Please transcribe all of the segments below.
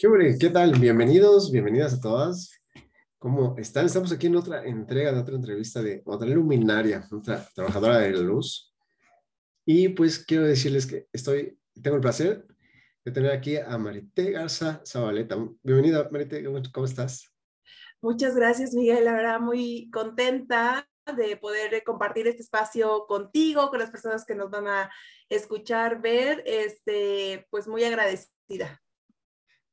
¿Qué, tal? Bienvenidos, bienvenidas a todas. ¿Cómo están? Estamos aquí en otra entrega de otra entrevista de otra luminaria, otra trabajadora de la luz. Y pues quiero decirles que estoy, tengo el placer de tener aquí a Marité Garza Zabaleta. Bienvenida, Marité, ¿cómo estás? Muchas gracias, Miguel. La verdad, muy contenta de poder compartir este espacio contigo, con las personas que nos van a escuchar, ver, este, pues muy agradecida.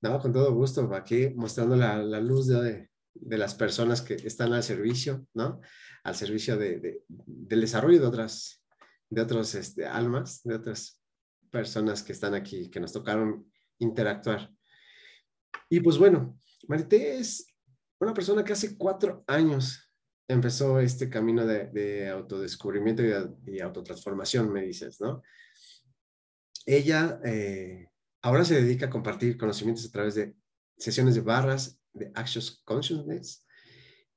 No, con todo gusto, aquí mostrando la, luz de, de, las personas que están al servicio, ¿no? Al servicio de, de, del desarrollo de otras, de otros este, almas, de otras personas que están aquí, que nos tocaron interactuar. Y pues bueno, Marité es una persona que hace cuatro años empezó este camino de, de autodescubrimiento y, y, autotransformación, me dices, ¿no? Ella eh, Ahora se dedica a compartir conocimientos a través de sesiones de barras, de Actions Consciousness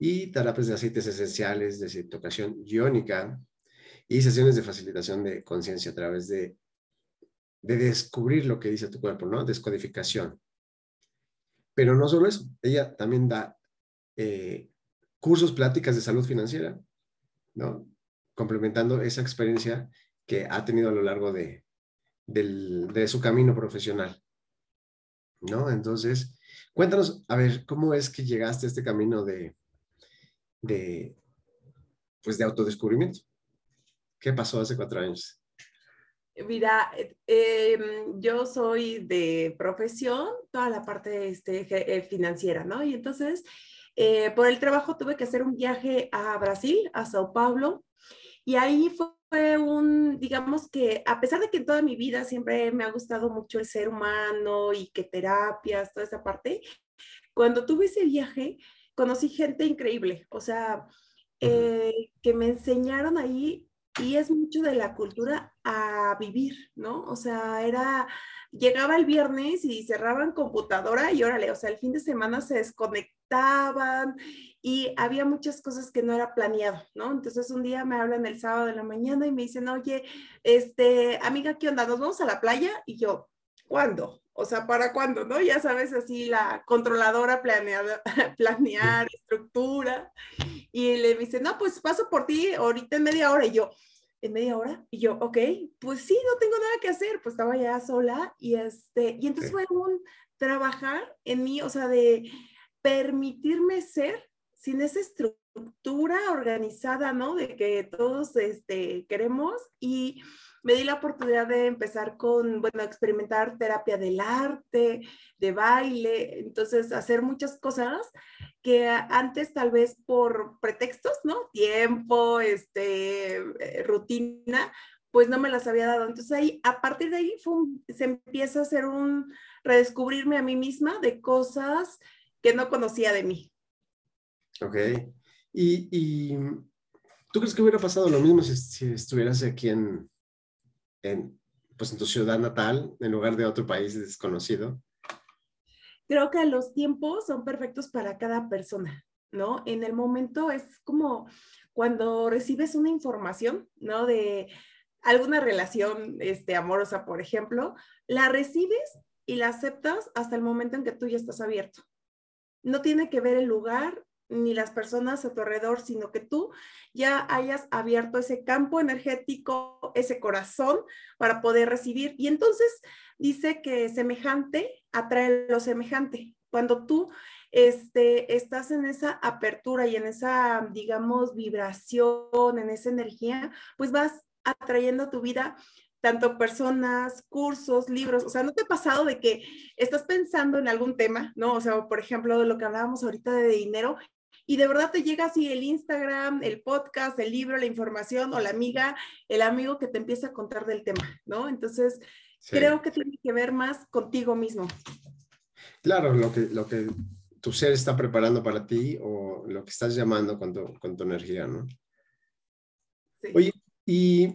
y terapias de aceites esenciales, de desintoxicación iónica y sesiones de facilitación de conciencia a través de, de descubrir lo que dice tu cuerpo, ¿no? Descodificación. Pero no solo eso, ella también da eh, cursos, pláticas de salud financiera, ¿no? Complementando esa experiencia que ha tenido a lo largo de, de su camino profesional. ¿No? Entonces, cuéntanos, a ver, ¿cómo es que llegaste a este camino de, de pues de autodescubrimiento? ¿Qué pasó hace cuatro años? Mira, em, yo soy de profesión, toda la parte este, eh, financiera, ¿no? Y entonces, eh, por el trabajo tuve que hacer un viaje a Brasil, a Sao Paulo, y ahí fue fue un, digamos que a pesar de que en toda mi vida siempre me ha gustado mucho el ser humano y que terapias, toda esa parte, cuando tuve ese viaje conocí gente increíble, o sea, eh, que me enseñaron ahí y es mucho de la cultura a vivir, ¿no? O sea, era, llegaba el viernes y cerraban computadora y órale, o sea, el fin de semana se y había muchas cosas que no era planeado, ¿no? Entonces un día me hablan el sábado de la mañana y me dicen, oye, este, amiga, ¿qué onda? ¿Nos vamos a la playa? Y yo, ¿cuándo? O sea, ¿para cuándo? ¿No? Ya sabes, así la controladora planeada, planear, estructura. Y le dice, no, pues paso por ti ahorita en media hora. Y yo, ¿en media hora? Y yo, ok, pues sí, no tengo nada que hacer. Pues estaba ya sola y este, y entonces fue un trabajar en mí, o sea, de permitirme ser sin esa estructura organizada, ¿no? De que todos este, queremos y me di la oportunidad de empezar con, bueno, experimentar terapia del arte, de baile, entonces hacer muchas cosas que antes tal vez por pretextos, ¿no? Tiempo, este, eh, rutina, pues no me las había dado. Entonces ahí, a partir de ahí se empieza a hacer un redescubrirme a mí misma de cosas que no conocía de mí. Ok. Y, tú crees que hubiera pasado lo mismo si, estuvieras aquí en, en, pues en tu ciudad natal, en lugar de otro país desconocido? Creo que los tiempos son perfectos para cada persona, ¿no? En el momento es como cuando recibes una información, ¿no? De alguna relación este, amorosa, por ejemplo, la recibes y la aceptas hasta el momento en que tú ya estás abierto. No tiene que ver el lugar, ni las personas a tu alrededor, sino que tú ya hayas abierto ese campo energético, ese corazón para poder recibir. Y entonces dice que semejante atrae lo semejante. Cuando tú este, estás en esa apertura y en esa, digamos, vibración, en esa energía, pues vas atrayendo a tu vida tanto personas, cursos, libros, o sea, ¿no te ha pasado de que estás pensando en algún tema, ¿no? O sea, por ejemplo, de lo que hablábamos ahorita de dinero y de verdad te llega así el Instagram, el podcast, el libro, la información o la amiga, el amigo que te empieza a contar del tema, ¿no? Entonces, creo que tiene que ver más contigo mismo. Claro, lo que, lo que tu ser está preparando para ti o lo que estás llamando con tu, con tu energía, ¿no? Sí. Oye, ¿y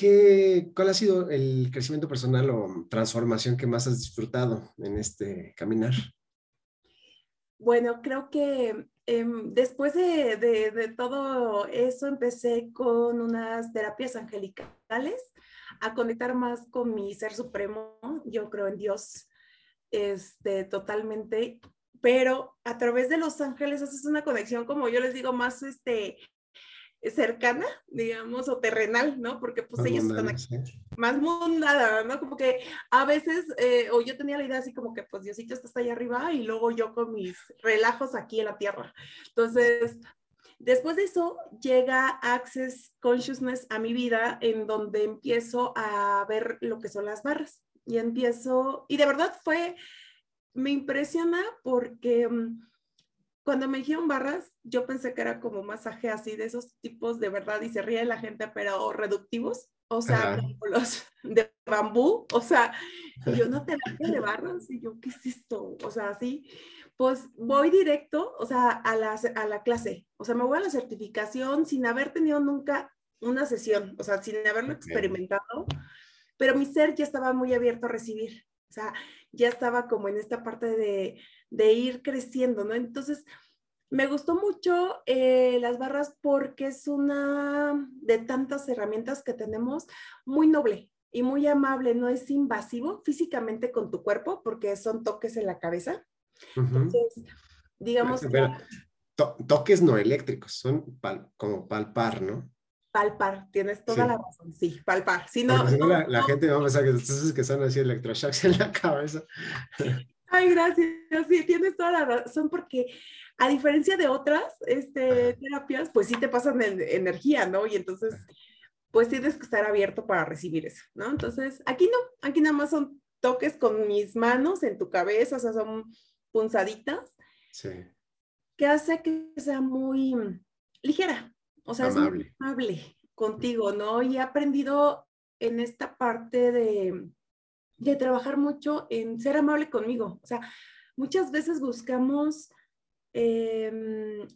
qué, cuál ha sido el crecimiento personal o transformación que más has disfrutado en este caminar? Bueno, creo que em, después de, de, de, todo eso empecé con unas terapias angelicales a conectar más con mi ser supremo. Yo creo en Dios este, totalmente, pero a través de los ángeles haces una conexión, como yo les digo, más este, cercana, digamos, o terrenal, ¿no? Porque pues ellos están aquí, más mundana, ¿no? Como que a veces, eh, o yo tenía la idea así como que pues Diosito está hasta allá arriba y luego yo con mis relajos aquí en la tierra. Entonces, después de eso llega Access Consciousness a mi vida en donde empiezo a ver lo que son las barras y empiezo, y de verdad fue, me impresiona porque mm, cuando me dijeron barras, yo pensé que era como masaje así de esos tipos de verdad y se ríe la gente, pero reductivos, o sea, como los de bambú, o sea, yo no terapia de barras y yo, ¿qué es esto? O sea, así, pues voy directo, o sea, a la, a la clase, o sea, me voy a la certificación sin haber tenido nunca una sesión, o sea, sin haberlo experimentado, pero mi ser ya estaba muy abierto a recibir, o sea, ya estaba como en esta parte de de ir creciendo, ¿no? Entonces, me gustó mucho eh, las barras porque es una de tantas herramientas que tenemos muy noble y muy amable, no es invasivo físicamente con tu cuerpo porque son toques en la cabeza. Entonces, digamos... toques no eléctricos, son como palpar, ¿no? Palpar, tienes toda la razón, sí, palpar. Si no, la, gente va a pensar que, que son así electroshocks en la cabeza. Ay, gracias. Sí, tienes toda la razón, porque a diferencia de otras este, terapias, pues sí te pasan energía, ¿no? Y entonces, pues tienes que estar abierto para recibir eso, ¿no? Entonces, aquí no, aquí nada más son toques con mis manos en tu cabeza, o sea, son punzaditas. Sí. Que hace que sea muy ligera, o sea, es muy amable contigo, ¿no? Y he aprendido en esta parte de de trabajar mucho en ser amable conmigo. O sea, muchas veces buscamos em,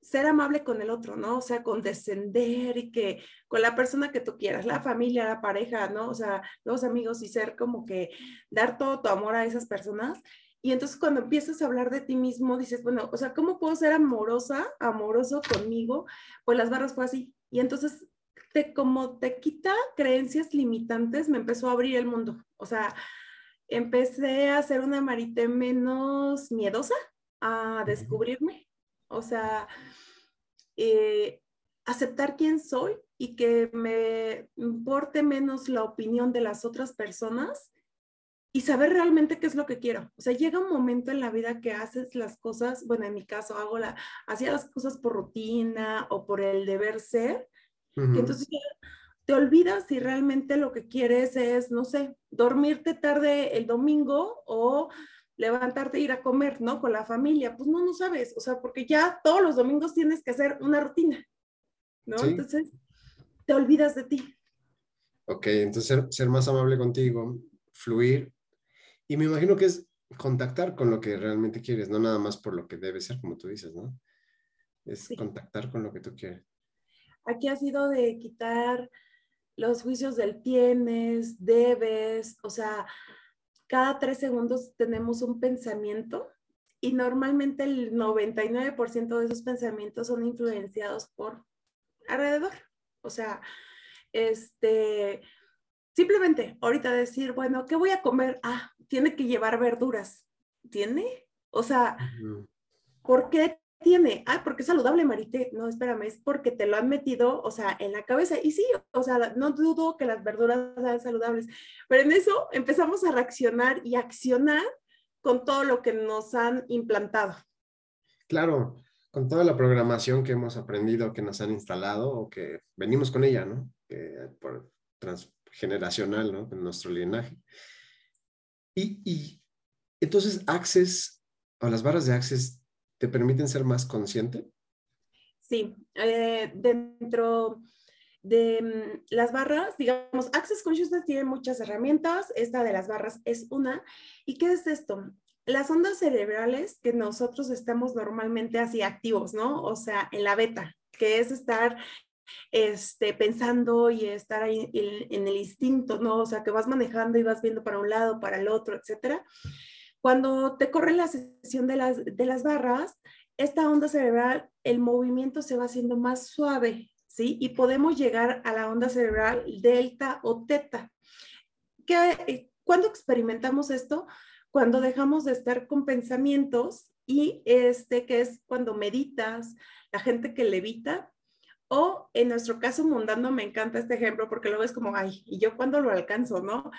ser amable con el otro, ¿no? O sea, condescender y que con la persona que tú quieras, la familia, la pareja, ¿no? O sea, los amigos y ser como que dar todo tu amor a esas personas. Y entonces cuando empiezas a hablar de ti mismo, dices, bueno, o sea, ¿cómo puedo ser amorosa, amoroso conmigo? Pues las barras fue así. Y entonces como te quita creencias limitantes, me empezó a abrir el mundo. O sea, empecé a ser una marité menos miedosa a descubrirme. O sea, eh, aceptar quién soy y que me importe menos la opinión de las otras personas y saber realmente qué es lo que quiero. O sea, llega un momento en la vida que haces las cosas, bueno, en mi caso hago la, hacía las cosas por rutina o por el deber ser, entonces te olvidas si realmente lo que quieres es, no sé, dormirte tarde el domingo o levantarte e ir a comer, ¿no? Con la familia. Pues no, no sabes, o sea, porque ya todos los domingos tienes que hacer una rutina, ¿no? Entonces, te olvidas de ti. Ok, entonces ser, ser, más amable contigo, fluir. Y me imagino que es contactar con lo que realmente quieres, no nada más por lo que debe ser, como tú dices, ¿no? Es contactar con lo que tú quieres. Aquí ha sido de quitar los juicios del tienes, debes, o sea, cada tres segundos tenemos un pensamiento y normalmente el 99% de esos pensamientos son influenciados por alrededor. O sea, este, simplemente ahorita decir, bueno, ¿qué voy a comer? Ah, tiene que llevar verduras. ¿Tiene? O sea, ¿por qué tiene, ah, porque es saludable, Marité. No, espérame, es porque te lo han metido, o sea, en la cabeza. Y sí, o sea, no dudo que las verduras sean saludables, pero en eso empezamos a reaccionar y accionar con todo lo que nos han implantado. Claro, con toda la programación que hemos aprendido, que nos han instalado o que venimos con ella, ¿no? por transgeneracional, ¿no? En nuestro linaje. Y, y entonces Access o las barras de Access te permiten ser más consciente? Sí, eh, dentro de mm, las barras, digamos, Access Consciousness tiene muchas herramientas, esta de las barras es una. ¿Y qué es esto? Las ondas cerebrales que nosotros estamos normalmente así activos, ¿no? O sea, en la beta, que es estar este, pensando y estar ahí en, el instinto, ¿no? O sea, que vas manejando y vas viendo para un lado, para el otro, etcétera. Cuando te corre la sesión de las, de las barras, esta onda cerebral, el movimiento se va haciendo más suave, ¿sí? Y podemos llegar a la onda cerebral delta o teta. ¿Qué, ¿Cuándo experimentamos esto? Cuando dejamos de estar con pensamientos y este que es cuando meditas, la gente que levita, o en nuestro caso mundano, me encanta este ejemplo porque luego es como, ay, ¿y yo cuándo lo alcanzo, no?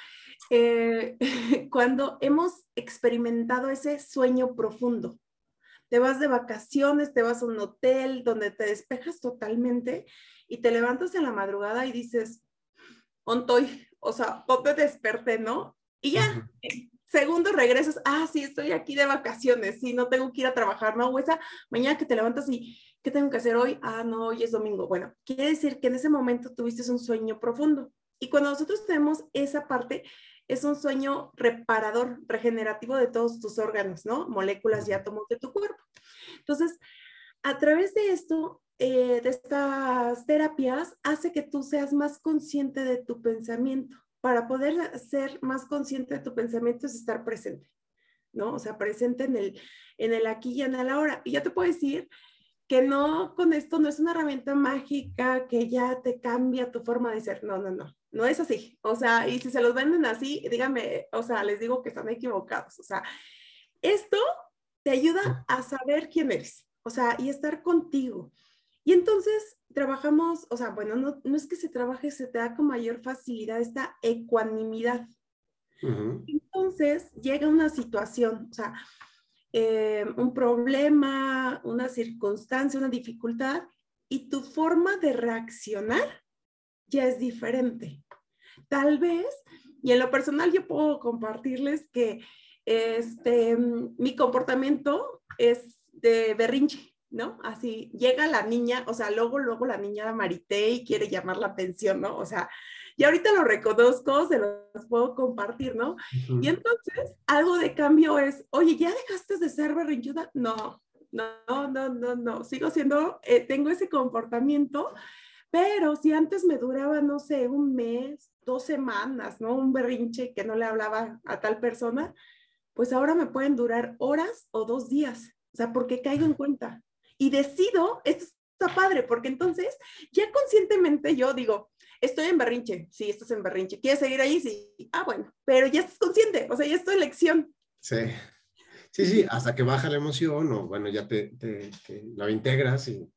Eh, cuando hemos experimentado ese sueño profundo. Te vas de vacaciones, te vas a un hotel donde te despejas totalmente y te levantas en la madrugada y dices, ontoy, o sea, te desperté, ¿no? Y ya, segundo regresas, ah, sí, estoy aquí de vacaciones, sí, no tengo que ir a trabajar, ¿no? O mañana que te levantas y, ¿qué tengo que hacer hoy? Ah, no, hoy es domingo. Bueno, quiere decir que en ese momento tuviste un sueño profundo. Y cuando nosotros tenemos esa parte, es un sueño reparador, regenerativo de todos tus órganos, ¿no? Moléculas y átomos de tu cuerpo. Entonces, a través de esto, eh, de estas terapias, hace que tú seas más consciente de tu pensamiento para poder ser más consciente de tu pensamiento es estar presente, ¿no? O sea, presente en el, en el aquí y en el ahora. Y ya te puedo decir que no, con esto no es una herramienta mágica que ya te cambia tu forma de ser. No, no, no, no es así. O sea, y si se los venden así, díganme, o sea, les digo que están equivocados. O sea, esto te ayuda a saber quién eres, o sea, y estar contigo. Y entonces trabajamos, o sea, bueno, no, no es que se trabaje, se te da con mayor facilidad esta ecuanimidad. Entonces llega una situación, o sea, eh, un problema, una circunstancia, una dificultad, y tu forma de reaccionar ya es diferente. Tal vez, y en lo personal yo puedo compartirles que este, mi comportamiento es de berrinche. ¿No? Así llega la niña, o sea, luego, luego la niña Marité y quiere llamar la atención, ¿no? O sea, y ahorita lo reconozco, se los puedo compartir, ¿no? Y entonces, algo de cambio es, oye, ¿ya dejaste de ser berrinchuda? No, no, no, no, no, sigo siendo, eh, tengo ese comportamiento, pero si antes me duraba, no sé, un mes, dos semanas, ¿no? Un berrinche que no le hablaba a tal persona, pues ahora me pueden durar horas o dos días, o sea, porque caigo en cuenta y decido, esto está padre, porque entonces ya conscientemente yo digo, estoy en berrinche, sí, estás en berrinche, ¿quieres seguir ahí? Sí, ah, bueno, pero ya estás consciente, o sea, ya es tu elección. Sí. Sí, sí, hasta que baja la emoción o bueno, ya te, te, lo integras y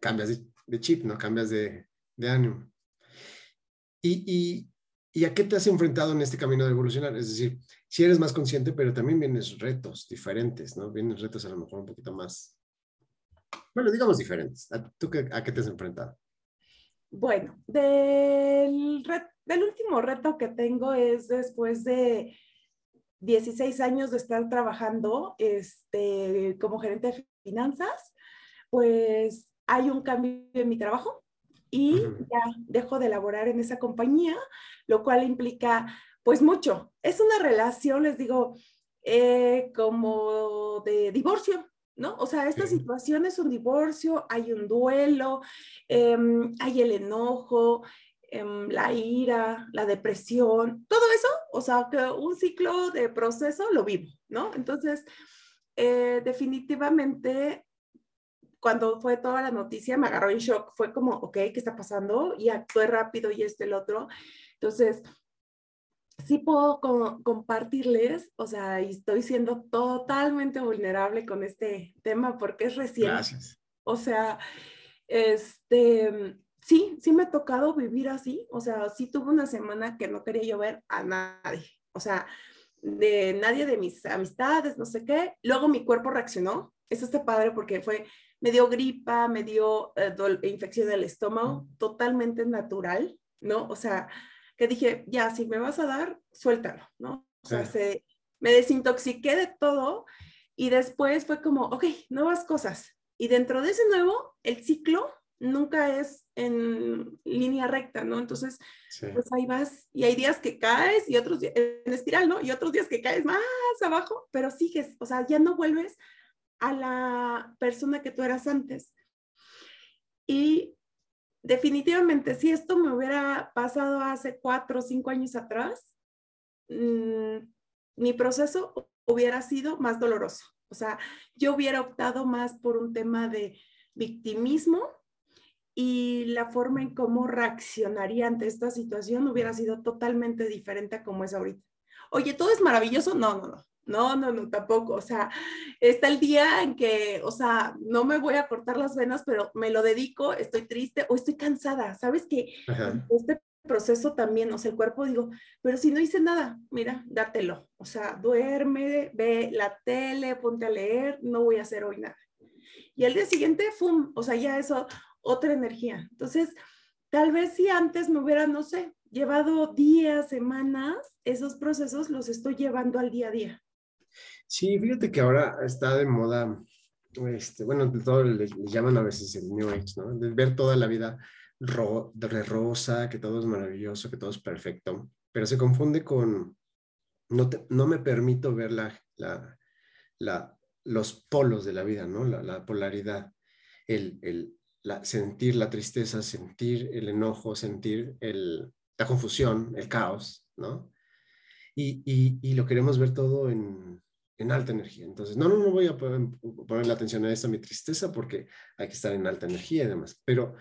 cambias de, chip, ¿no? Cambias de, ánimo. Y, y, ¿Y a qué te has enfrentado en este camino de evolucionar? Es decir, si eres más consciente, pero también vienes retos diferentes, ¿no? Vienes retos a lo mejor un poquito más bueno, digamos diferentes. ¿Tú a qué te has enfrentado? Bueno, del, del último reto que tengo es después de 16 años de estar trabajando este, como gerente de finanzas, pues hay un cambio en mi trabajo y ya dejo de laborar en esa compañía, lo cual implica pues mucho. Es una relación, les digo, eh, como de divorcio, ¿no? O sea, esta situación es un divorcio, hay un duelo, em, hay el enojo, em, la ira, la depresión, todo eso, o sea, que un ciclo de proceso lo vivo, ¿no? Entonces, eh, definitivamente, cuando fue toda la noticia, me agarró en shock, fue como, ok, ¿qué está pasando? Y actué rápido y este, el otro. Entonces, sí puedo compartirles, o sea, y estoy siendo totalmente vulnerable con este tema porque es reciente. Gracias. O sea, este, sí, sí me ha tocado vivir así, o sea, sí tuve una semana que no quería yo ver a nadie, o sea, de nadie de mis amistades, no sé qué. Luego mi cuerpo reaccionó, eso está padre porque fue, me dio gripa, me dio eh, infección del estómago, totalmente natural, ¿no? O sea, que dije, ya, si me vas a dar, suéltalo, ¿no? O sea, se, me desintoxiqué de todo Y después fue como, ok, nuevas cosas. Y dentro de ese nuevo, el ciclo nunca es en línea recta, ¿no? Entonces, pues ahí vas y hay días que caes y otros días en espiral, ¿no? Y otros días que caes más abajo, pero sigues, o sea, ya no vuelves a la persona que tú eras antes. Y definitivamente, si esto me hubiera pasado hace cuatro o cinco años atrás, mm, mi proceso hubiera sido más doloroso. O sea, yo hubiera optado más por un tema de victimismo y la forma en cómo reaccionaría ante esta situación hubiera sido totalmente diferente a como es ahorita. Oye, todo es maravilloso. No, no, no. No, no, no, tampoco. O sea, está el día en que, o sea, no me voy a cortar las venas, pero me lo dedico, estoy triste o estoy cansada. ¿Sabes que Este proceso también, o sea, el cuerpo digo, pero si no hice nada, mira, dátelo. O sea, duerme, ve la tele, ponte a leer, no voy a hacer hoy nada. Y al día siguiente, ¡fum! O sea, ya eso, otra energía. Entonces, tal vez si antes me hubiera, no sé, llevado días, semanas, esos procesos los estoy llevando al día a día. Sí, fíjate que ahora está de moda, este, bueno, todo le, llaman a veces el New Age, ¿no? De ver toda la vida de rosa, que todo es maravilloso, que todo es perfecto, pero se confunde con, no, no me permito ver la, la, la, los polos de la vida, ¿no? La, polaridad, el, el la, sentir la tristeza, sentir el enojo, sentir el, la confusión, el caos, ¿no? Y, y, y, lo queremos ver todo en, en alta energía. Entonces, no, no, no voy a poner la atención a esto, mi tristeza, porque hay que estar en alta energía y demás. Pero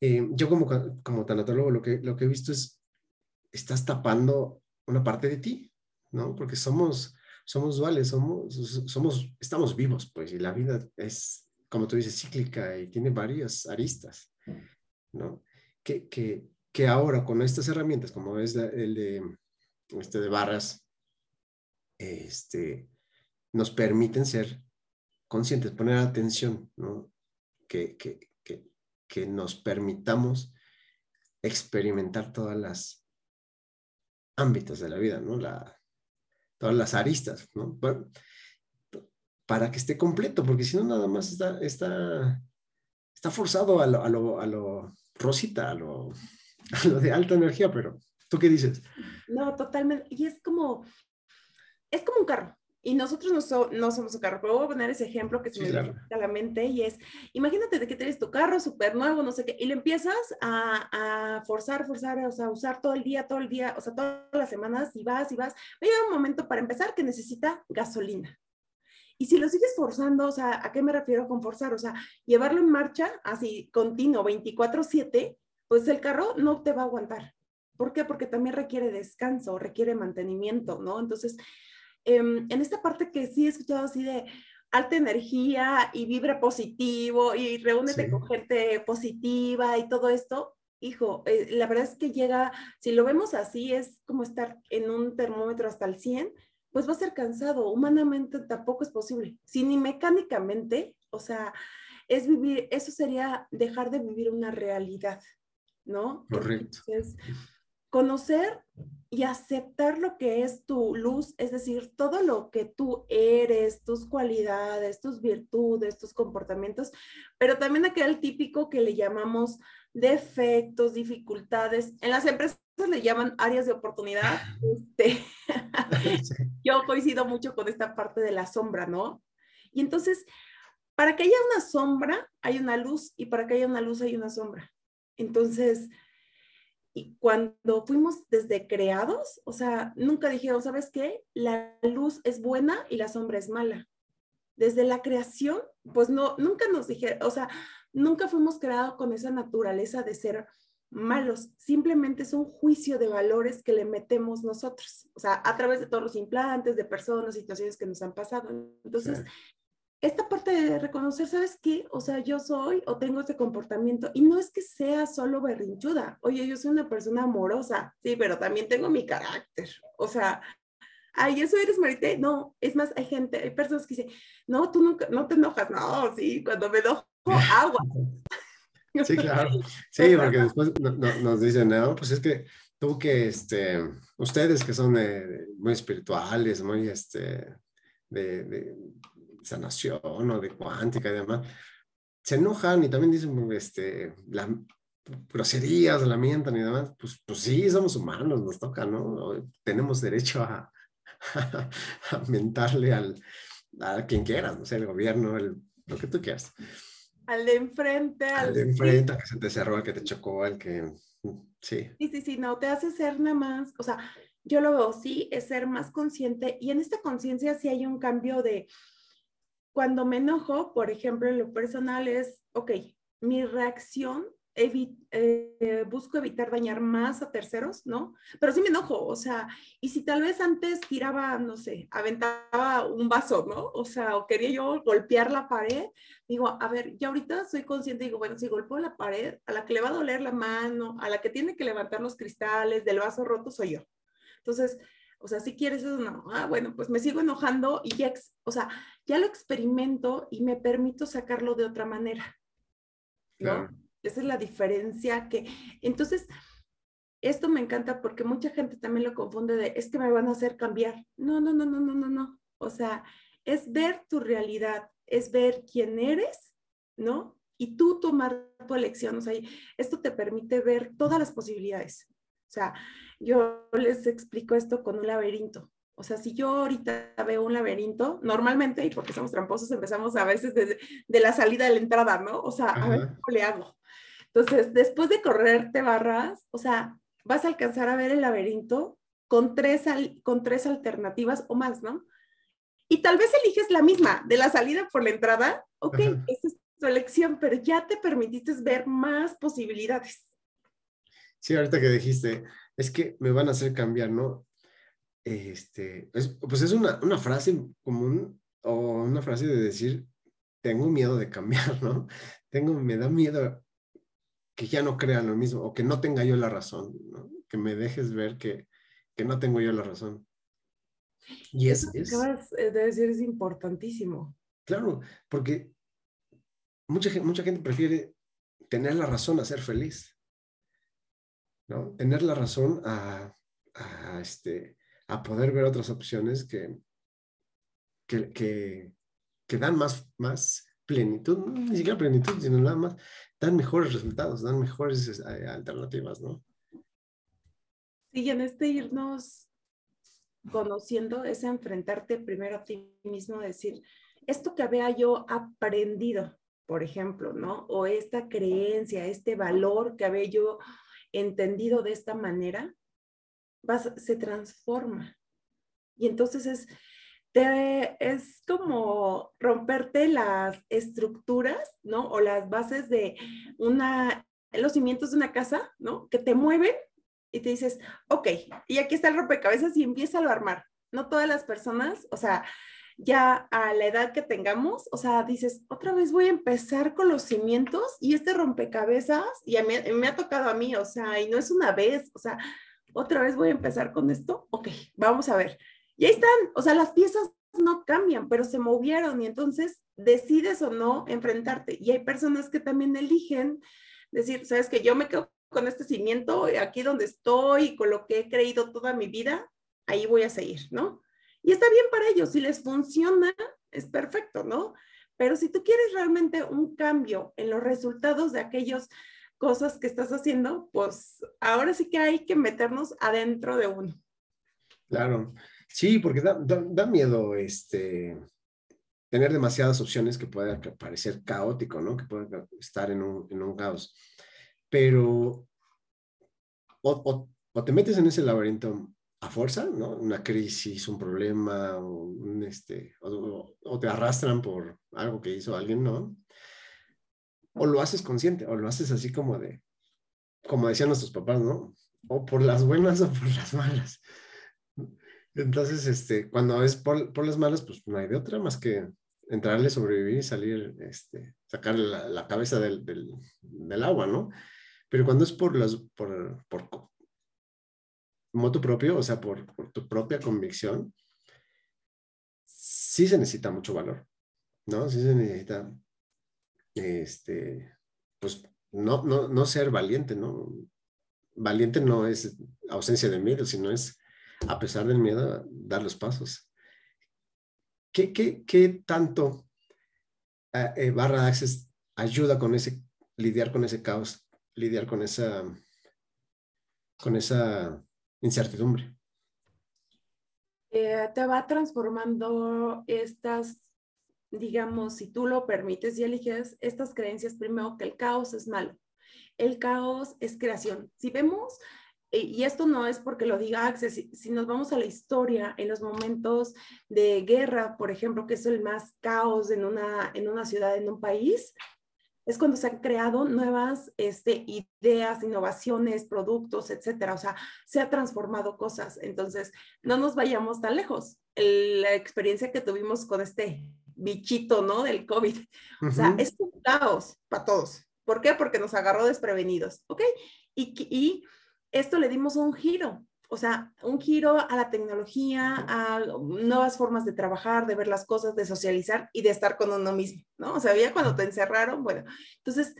eh, yo como, como tanatólogo lo que, lo que he visto es, estás tapando una parte de ti, ¿no? Porque somos, somos duales, somos, somos, estamos vivos, pues, y la vida es, como tú dices, cíclica y tiene varias aristas, ¿no? Que, que, que ahora con estas herramientas, como es el de, este de barras, este, nos permiten ser conscientes, poner atención, ¿no? Que, que, que, que nos permitamos experimentar todas las ámbitos de la vida, ¿no? Todas las aristas, ¿no? Para, que esté completo, porque si no nada más está, está, está forzado a lo, a lo, a lo rosita, a lo, a lo de alta energía, pero ¿tú qué dices? No, totalmente. Y es como, es como un carro y nosotros no, no, somos un carro, pero voy a poner ese ejemplo que se me viene a la mente y es, imagínate de que tienes tu carro súper nuevo, no sé qué, y lo empiezas a, a, forzar, forzar, o sea, usar todo el día, todo el día, o sea, todas las semanas y vas y vas. Va a un momento para empezar que necesita gasolina. Y si lo sigues forzando, o sea, ¿a qué me refiero con forzar? O sea, llevarlo en marcha así continuo, 24/7, pues el carro no te va a aguantar. ¿Por qué? Porque también requiere descanso, requiere mantenimiento, ¿no? Entonces, en esta parte que sí he escuchado así de alta energía y vibra positivo y reúnete con gente positiva y todo esto, hijo, eh, la verdad es que llega, si lo vemos así, es como estar en un termómetro hasta el 100, pues va a ser cansado. Humanamente tampoco es posible. Si ni mecánicamente, o sea, es vivir, eso sería dejar de vivir una realidad, ¿no? Correcto. Entonces, conocer y aceptar lo que es tu luz, es decir, todo lo que tú eres, tus cualidades, tus virtudes, tus comportamientos, pero también aquel típico que le llamamos defectos, dificultades. En las empresas le llaman áreas de oportunidad. Este, yo coincido mucho con esta parte de la sombra, ¿no? Y entonces, para que haya una sombra, hay una luz, y para que haya una luz, hay una sombra. Entonces, y cuando fuimos desde creados, o sea, nunca dijeron, ¿sabes qué? La luz es buena y la sombra es mala. Desde la creación, pues no, nunca nos dijeron, o sea, nunca fuimos creados con esa naturaleza de ser malos, simplemente es un juicio de valores que le metemos nosotros, o sea, a través de todos los implantes, de personas, situaciones que nos han pasado. Entonces, esta parte de reconocer, ¿sabes qué? O sea, yo soy o tengo este comportamiento y no es que sea solo berrinchuda. Oye, yo soy una persona amorosa, sí, pero también tengo mi carácter. O sea, ay, eso eres Marité. No, es más, hay gente, hay personas que dicen, no, tú nunca, no te enojas. No, sí, cuando me enojo, agua. Sí, claro. Sí, porque después nos dicen, no, pues es que tú que, este, ustedes que son eh, muy espirituales, muy, este, de, sanación o de cuántica y demás, se enojan y también dicen este, la, groserías, lamentan y demás, pues, pues sí, somos humanos, nos toca, ¿no? Tenemos derecho a, a mentarle al, a quien quieras, no sé, el gobierno, el, lo que tú quieras. Al de enfrente. Al, de enfrente, al que se te cerró, al que te chocó, al que... Sí. Sí, sí, sí, no, te hace ser nada más, o sea, yo lo veo, sí, es ser más consciente y en esta conciencia sí hay un cambio de, cuando me enojo, por ejemplo, en lo personal es, ok, mi reacción eh, busco evitar dañar más a terceros, ¿no? Pero sí me enojo, o sea, y si tal vez antes tiraba, no sé, aventaba un vaso, ¿no? O sea, o quería yo golpear la pared, digo, a ver, ya ahorita soy consciente, digo, bueno, si golpeo la pared, a la que le va a doler la mano, a la que tiene que levantar los cristales del vaso roto soy yo. Entonces, o sea, si quieres eso, no. Ah, bueno, pues me sigo enojando y ya, o sea, ya lo experimento y me permito sacarlo de otra manera. ¿no? Esa es la diferencia que, entonces, esto me encanta porque mucha gente también lo confunde de, es que me van a hacer cambiar. No, no, no, no, no, no, no. O sea, es ver tu realidad, es ver quién eres, ¿no? Y tú tomar tu elección. O sea, esto te permite ver todas las posibilidades. O sea, yo les explico esto con un laberinto. O sea, si yo ahorita veo un laberinto, normalmente, y porque somos tramposos, empezamos a veces desde de la salida a la entrada, ¿no? O sea, a ver cómo le hago. Entonces, después de correrte barras, o sea, vas a alcanzar a ver el laberinto con tres, con tres alternativas o más, ¿no? Y tal vez eliges la misma, de la salida por la entrada, ok, esa es tu elección, pero ya te permitiste ver más posibilidades. Sí, ahorita que dijiste, es que me van a hacer cambiar, ¿no? Este, pues es una, una frase común o una frase de decir, tengo miedo de cambiar, ¿no? Tengo, me da miedo que ya no crea lo mismo o que no tenga yo la razón, ¿no? que me dejes ver que, que, no tengo yo la razón. Y es, que acabas de decir es importantísimo. Claro, porque mucha, mucha gente prefiere tener la razón a ser feliz, ¿no? Tener la razón a, este, a poder ver otras opciones que, que, que, dan más, más plenitud, ni siquiera plenitud, sino nada más dan mejores resultados, dan mejores eh, alternativas, ¿no? Sí, en este irnos conociendo es enfrentarte primero a ti mismo, decir, esto que había yo aprendido, por ejemplo, ¿no? O esta creencia, este valor que había yo entendido de esta manera, se transforma. Y entonces es es como romperte las estructuras, ¿no? O las bases de una, los cimientos de una casa, ¿no? Que te mueven y te dices, ok, y aquí está el rompecabezas y empieza a armar. No todas las personas, o sea, ya a la edad que tengamos, o sea, dices, otra vez voy a empezar con los cimientos y este rompecabezas, y me ha tocado a mí, o sea, y no es una vez, o sea, otra vez voy a empezar con esto, ok, vamos a ver. Y ahí están, o sea, las piezas no cambian, pero se movieron y entonces decides o no enfrentarte. Y hay personas que también eligen decir, sabes que yo me quedo con este cimiento, aquí donde estoy, con lo que he creído toda mi vida, ahí voy a seguir, ¿no? Y está bien para ellos, si les funciona, es perfecto, ¿no? Pero si tú quieres realmente un cambio en los resultados de aquellas cosas que estás haciendo, pues ahora sí que hay que meternos adentro de uno. Claro. Sí, porque da, miedo este, tener demasiadas opciones que pueda parecer caótico, ¿no? Que pueda estar en un, caos. Pero o, te metes en ese laberinto a fuerza, ¿no? Una crisis, un problema, este, o, te arrastran por algo que hizo alguien, ¿no? O lo haces consciente, o lo haces así como de, como decían nuestros papás, ¿no? O por las buenas o por las malas. Entonces, este, cuando es por, por, las malas, pues no hay de otra más que entrarle, sobrevivir y salir, este, sacar la, cabeza del, del, del, agua, ¿no? Pero cuando es por las, por, por moto propio, o sea, por, por, tu propia convicción, sí se necesita mucho valor, ¿no? Sí se necesita, este, pues, no, no, no ser valiente, ¿no? Valiente no es ausencia de miedo, sino es a pesar del miedo, dar los pasos. ¿qué, qué, qué tanto eh, eh, Barra Access ayuda con ese, lidiar con ese caos, lidiar con esa, con esa incertidumbre? Eh, te va transformando estas, digamos, si tú lo permites y eliges estas creencias, primero que el caos es malo. El caos es creación. Si vemos, y esto no es porque lo diga Access, si, nos vamos a la historia, en los momentos de guerra, por ejemplo, que es el más caos en una, en una ciudad, en un país, es cuando se han creado nuevas este, ideas, innovaciones, productos, etcétera. O sea, se ha transformado cosas. Entonces, no nos vayamos tan lejos. la experiencia que tuvimos con este bichito, ¿no? Del COVID. O sea, es un caos para todos. ¿Por qué? Porque nos agarró desprevenidos, ¿ok? Y, y esto le dimos un giro o sea, un giro a la tecnología, a nuevas formas de trabajar, de ver las cosas, de socializar y de estar con uno mismo, ¿no? O sea, ya cuando te encerraron, bueno, entonces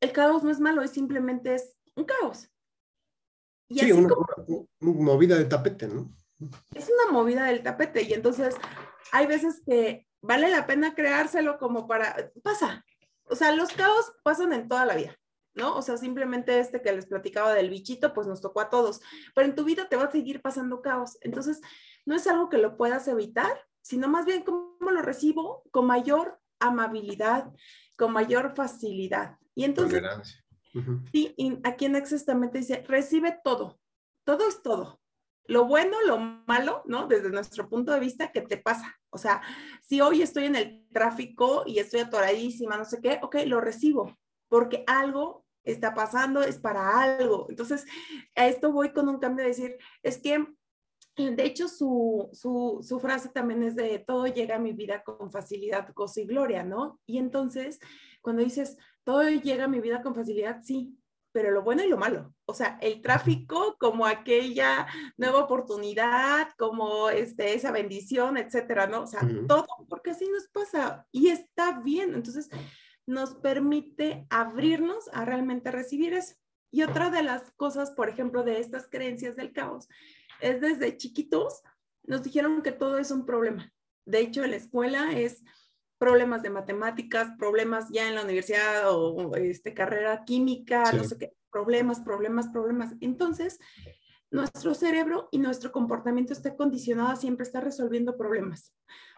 el caos no es malo, es simplemente es un caos. sí, una, movida de tapete, ¿no? Es una movida del tapete y entonces hay veces que vale la pena creárselo como para, pasa, o sea, los caos pasan en toda la vida. ¿No? O sea, simplemente este que les platicaba del bichito, pues nos tocó a todos, pero en tu vida te va a seguir pasando caos. Entonces, no es algo que lo puedas evitar, sino más bien cómo lo recibo con mayor amabilidad, con mayor facilidad. Y entonces, sí, y aquí en Access también te dice, recibe todo, todo es todo. Lo bueno, lo malo, ¿no? Desde nuestro punto de vista, ¿qué te pasa? O sea, si hoy estoy en el tráfico y estoy atoradísima, no sé qué, ok, lo recibo, porque algo está pasando, es para algo. Entonces, a esto voy con un cambio de decir, es que, de hecho, su, su, frase también es de, todo llega a mi vida con facilidad, gozo y gloria, ¿no? Y entonces, cuando dices, todo llega a mi vida con facilidad, sí, pero lo bueno y lo malo. O sea, el tráfico como aquella nueva oportunidad, como este, esa bendición, etcétera, ¿no? O sea, todo, porque así nos pasa y está bien. Entonces, nos permite abrirnos a realmente recibir eso. Y otra de las cosas, por ejemplo, de estas creencias del caos, es desde chiquitos nos dijeron que todo es un problema. De hecho, en la escuela es problemas de matemáticas, problemas ya en la universidad o este, carrera química, no sé qué, problemas, problemas, problemas. Entonces, nuestro cerebro y nuestro comportamiento está condicionado a siempre estar resolviendo problemas.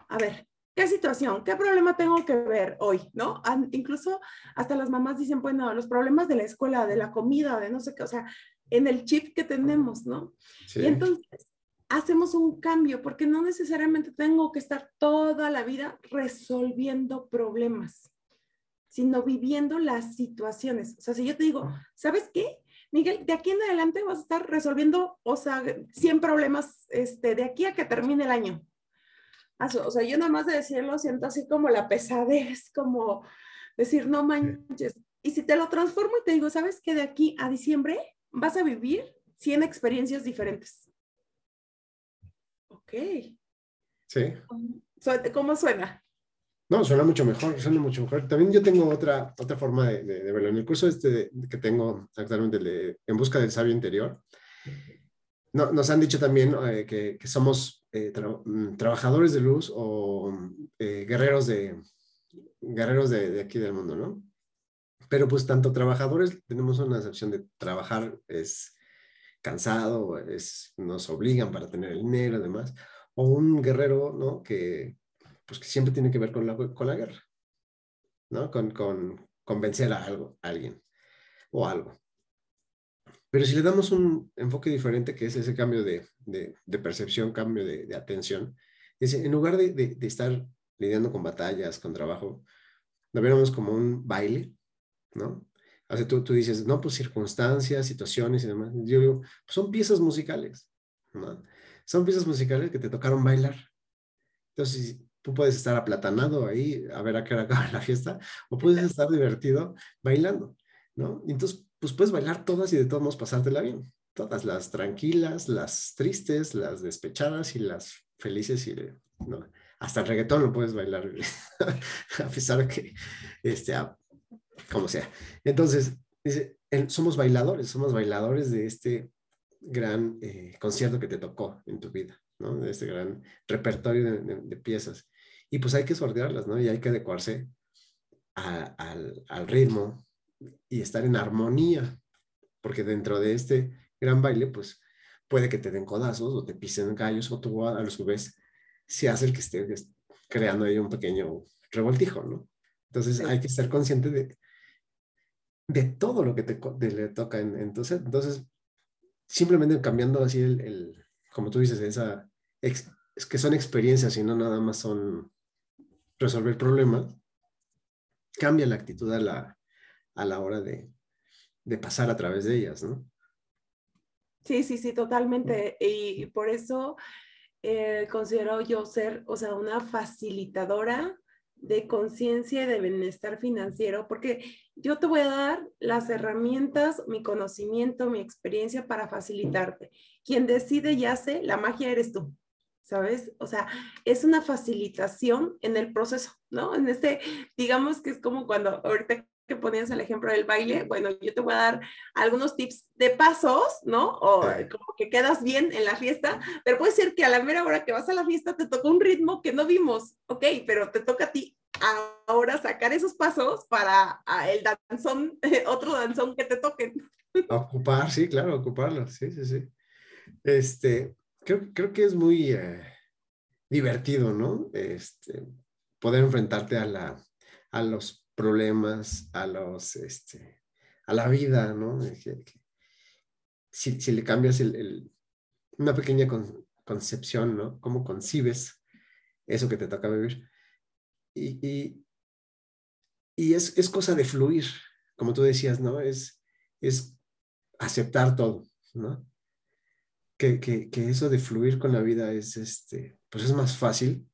A ver, ¿Qué situación? ¿Qué problema tengo que ver hoy? ¿No? incluso hasta las mamás dicen, bueno, los problemas de la escuela, de la comida, de no sé qué, o sea, en el chip que tenemos, ¿no? Y entonces hacemos un cambio porque no necesariamente tengo que estar toda la vida resolviendo problemas, sino viviendo las situaciones. O sea, si yo te digo, ¿sabes qué? Miguel, de aquí en adelante vas a estar resolviendo, o sea, 100 problemas este, de aquí a que termine el año o sea, yo nada más de decirlo siento así como la pesadez, como decir, no manches. Y si te lo transformo y te digo, ¿sabes qué? De aquí a diciembre vas a vivir 100 experiencias diferentes. Ok. Sí. ¿Cómo suena? No, suena mucho mejor, suena mucho mejor. También yo tengo otra, otra forma de, verlo. En el curso este que tengo actualmente, En Busca del Sabio Interior, no, nos han dicho también eh, que, que, somos eh, mm, trabajadores de luz o eh, guerreros, de, guerreros de, aquí del mundo, ¿no? Pero pues tanto trabajadores, tenemos una excepción de trabajar es cansado, es, nos obligan para tener el dinero y demás, o un guerrero, ¿no? Que pues que siempre tiene que ver con la, con la guerra, ¿no? Con, con, con vencer a algo, a alguien o algo. Pero si le damos un enfoque diferente, que es ese cambio de, de, percepción, cambio de, atención, es en lugar de, estar lidiando con batallas, con trabajo, lo vemos como un baile, ¿no? O sea, tú, tú dices, no, pues circunstancias, situaciones y demás. Yo digo, pues son piezas musicales, ¿no? Son piezas musicales que te tocaron bailar. Entonces, tú puedes estar aplatanado ahí a ver a qué hora acaba la fiesta, o puedes estar divertido bailando, ¿no? Y entonces, pues puedes bailar todas y de todos modos pasártela bien. Todas, las tranquilas, las tristes, las despechadas y las felices y hasta el reggaetón lo puedes bailar a pesar de que, este, como sea. Entonces, somos bailadores, somos bailadores de este gran eh, concierto que te tocó en tu vida, ¿no? De este gran repertorio de, piezas. Y pues hay que sortearlas, ¿no? Y hay que adecuarse al ritmo y estar en armonía, porque dentro de este gran baile, pues puede que te den codazos o te pisen gallos o tú a su vez se hace el que esté creando ahí un pequeño revoltijo, ¿no? Entonces hay que ser consciente de, de todo lo que te le toca. entonces, entonces, simplemente cambiando así el, el como tú dices, esa, es que son experiencias y no nada más son resolver problemas, cambia la actitud a la, a la hora de, de pasar a través de ellas, ¿no? Sí, sí, sí, totalmente. Y por eso eh, considero yo ser, o sea, una facilitadora de conciencia y de bienestar financiero, porque yo te voy a dar las herramientas, mi conocimiento, mi experiencia para facilitarte. Quien decide y hace, la magia eres tú, ¿sabes? O sea, es una facilitación en el proceso, ¿no? En este, digamos que es como cuando ahorita que ponías el ejemplo del baile, bueno, yo te voy a dar algunos tips de pasos, ¿no? O como que quedas bien en la fiesta, pero puede ser que a la mera hora que vas a la fiesta te toca un ritmo que no vimos, ok, pero te toca a ti ahora sacar esos pasos para el danzón, otro danzón que te toquen. Ocupar, sí, claro, ocuparlo, sí, sí, sí. Este, creo, creo que es muy eh, divertido, ¿no? Este, poder enfrentarte a, la, a los problemas, a los, este, a la vida, ¿no? Si, si le cambias el, una pequeña concepción, ¿no? Cómo concibes eso que te toca vivir. Y, y, y es, es, cosa de fluir, como tú decías, ¿no? Es, es aceptar todo, ¿no? Que, que, que, eso de fluir con la vida es, este, pues es más fácil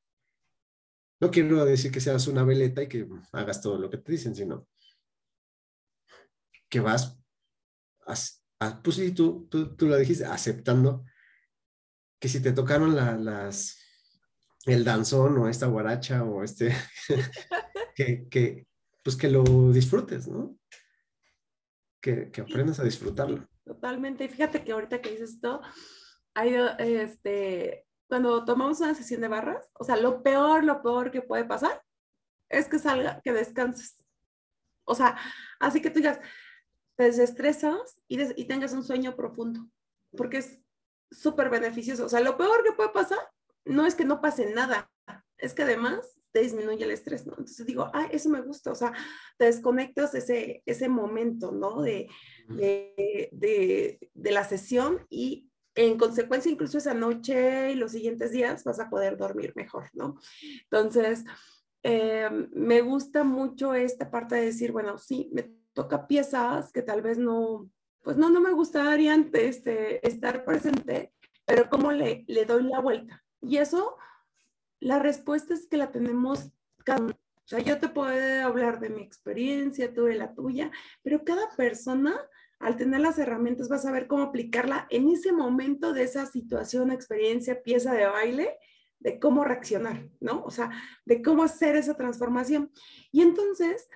no quiero decir que seas una veleta y que hagas todo lo que te dicen, sino que vas, a, pues sí, tú, tú, lo dijiste, aceptando que si te tocaron el danzón o esta guaracha o este, que, que, pues que lo disfrutes, ¿no? Que, que aprendas a disfrutarlo. Totalmente. Fíjate que ahorita que dices esto, hay este, cuando tomamos una sesión de barras, o sea, lo peor, lo peor que puede pasar es que salga, que descanses. O sea, así que tú digas, te desestresas y, y tengas un sueño profundo, porque es súper beneficioso. O sea, lo peor que puede pasar no es que no pase nada, es que además te disminuye el estrés, ¿no? Entonces digo, ay, eso me gusta, o sea, te desconectas ese, ese momento, ¿no? De, de, de, de la sesión y en consecuencia, incluso esa noche y los siguientes días vas a poder dormir mejor, ¿no? Entonces, eh, me gusta mucho esta parte de decir, bueno, sí, me toca piezas que tal vez no, pues no, no me gustaría este, estar presente, pero ¿cómo le, le doy la vuelta? Y eso, la respuesta es que la tenemos cada. O sea, yo te puedo hablar de mi experiencia, tú de la tuya, pero cada persona al tener las herramientas vas a ver cómo aplicarla en ese momento de esa situación, experiencia, pieza de baile, de cómo reaccionar, ¿no? O sea, de cómo hacer esa transformación. Y entonces,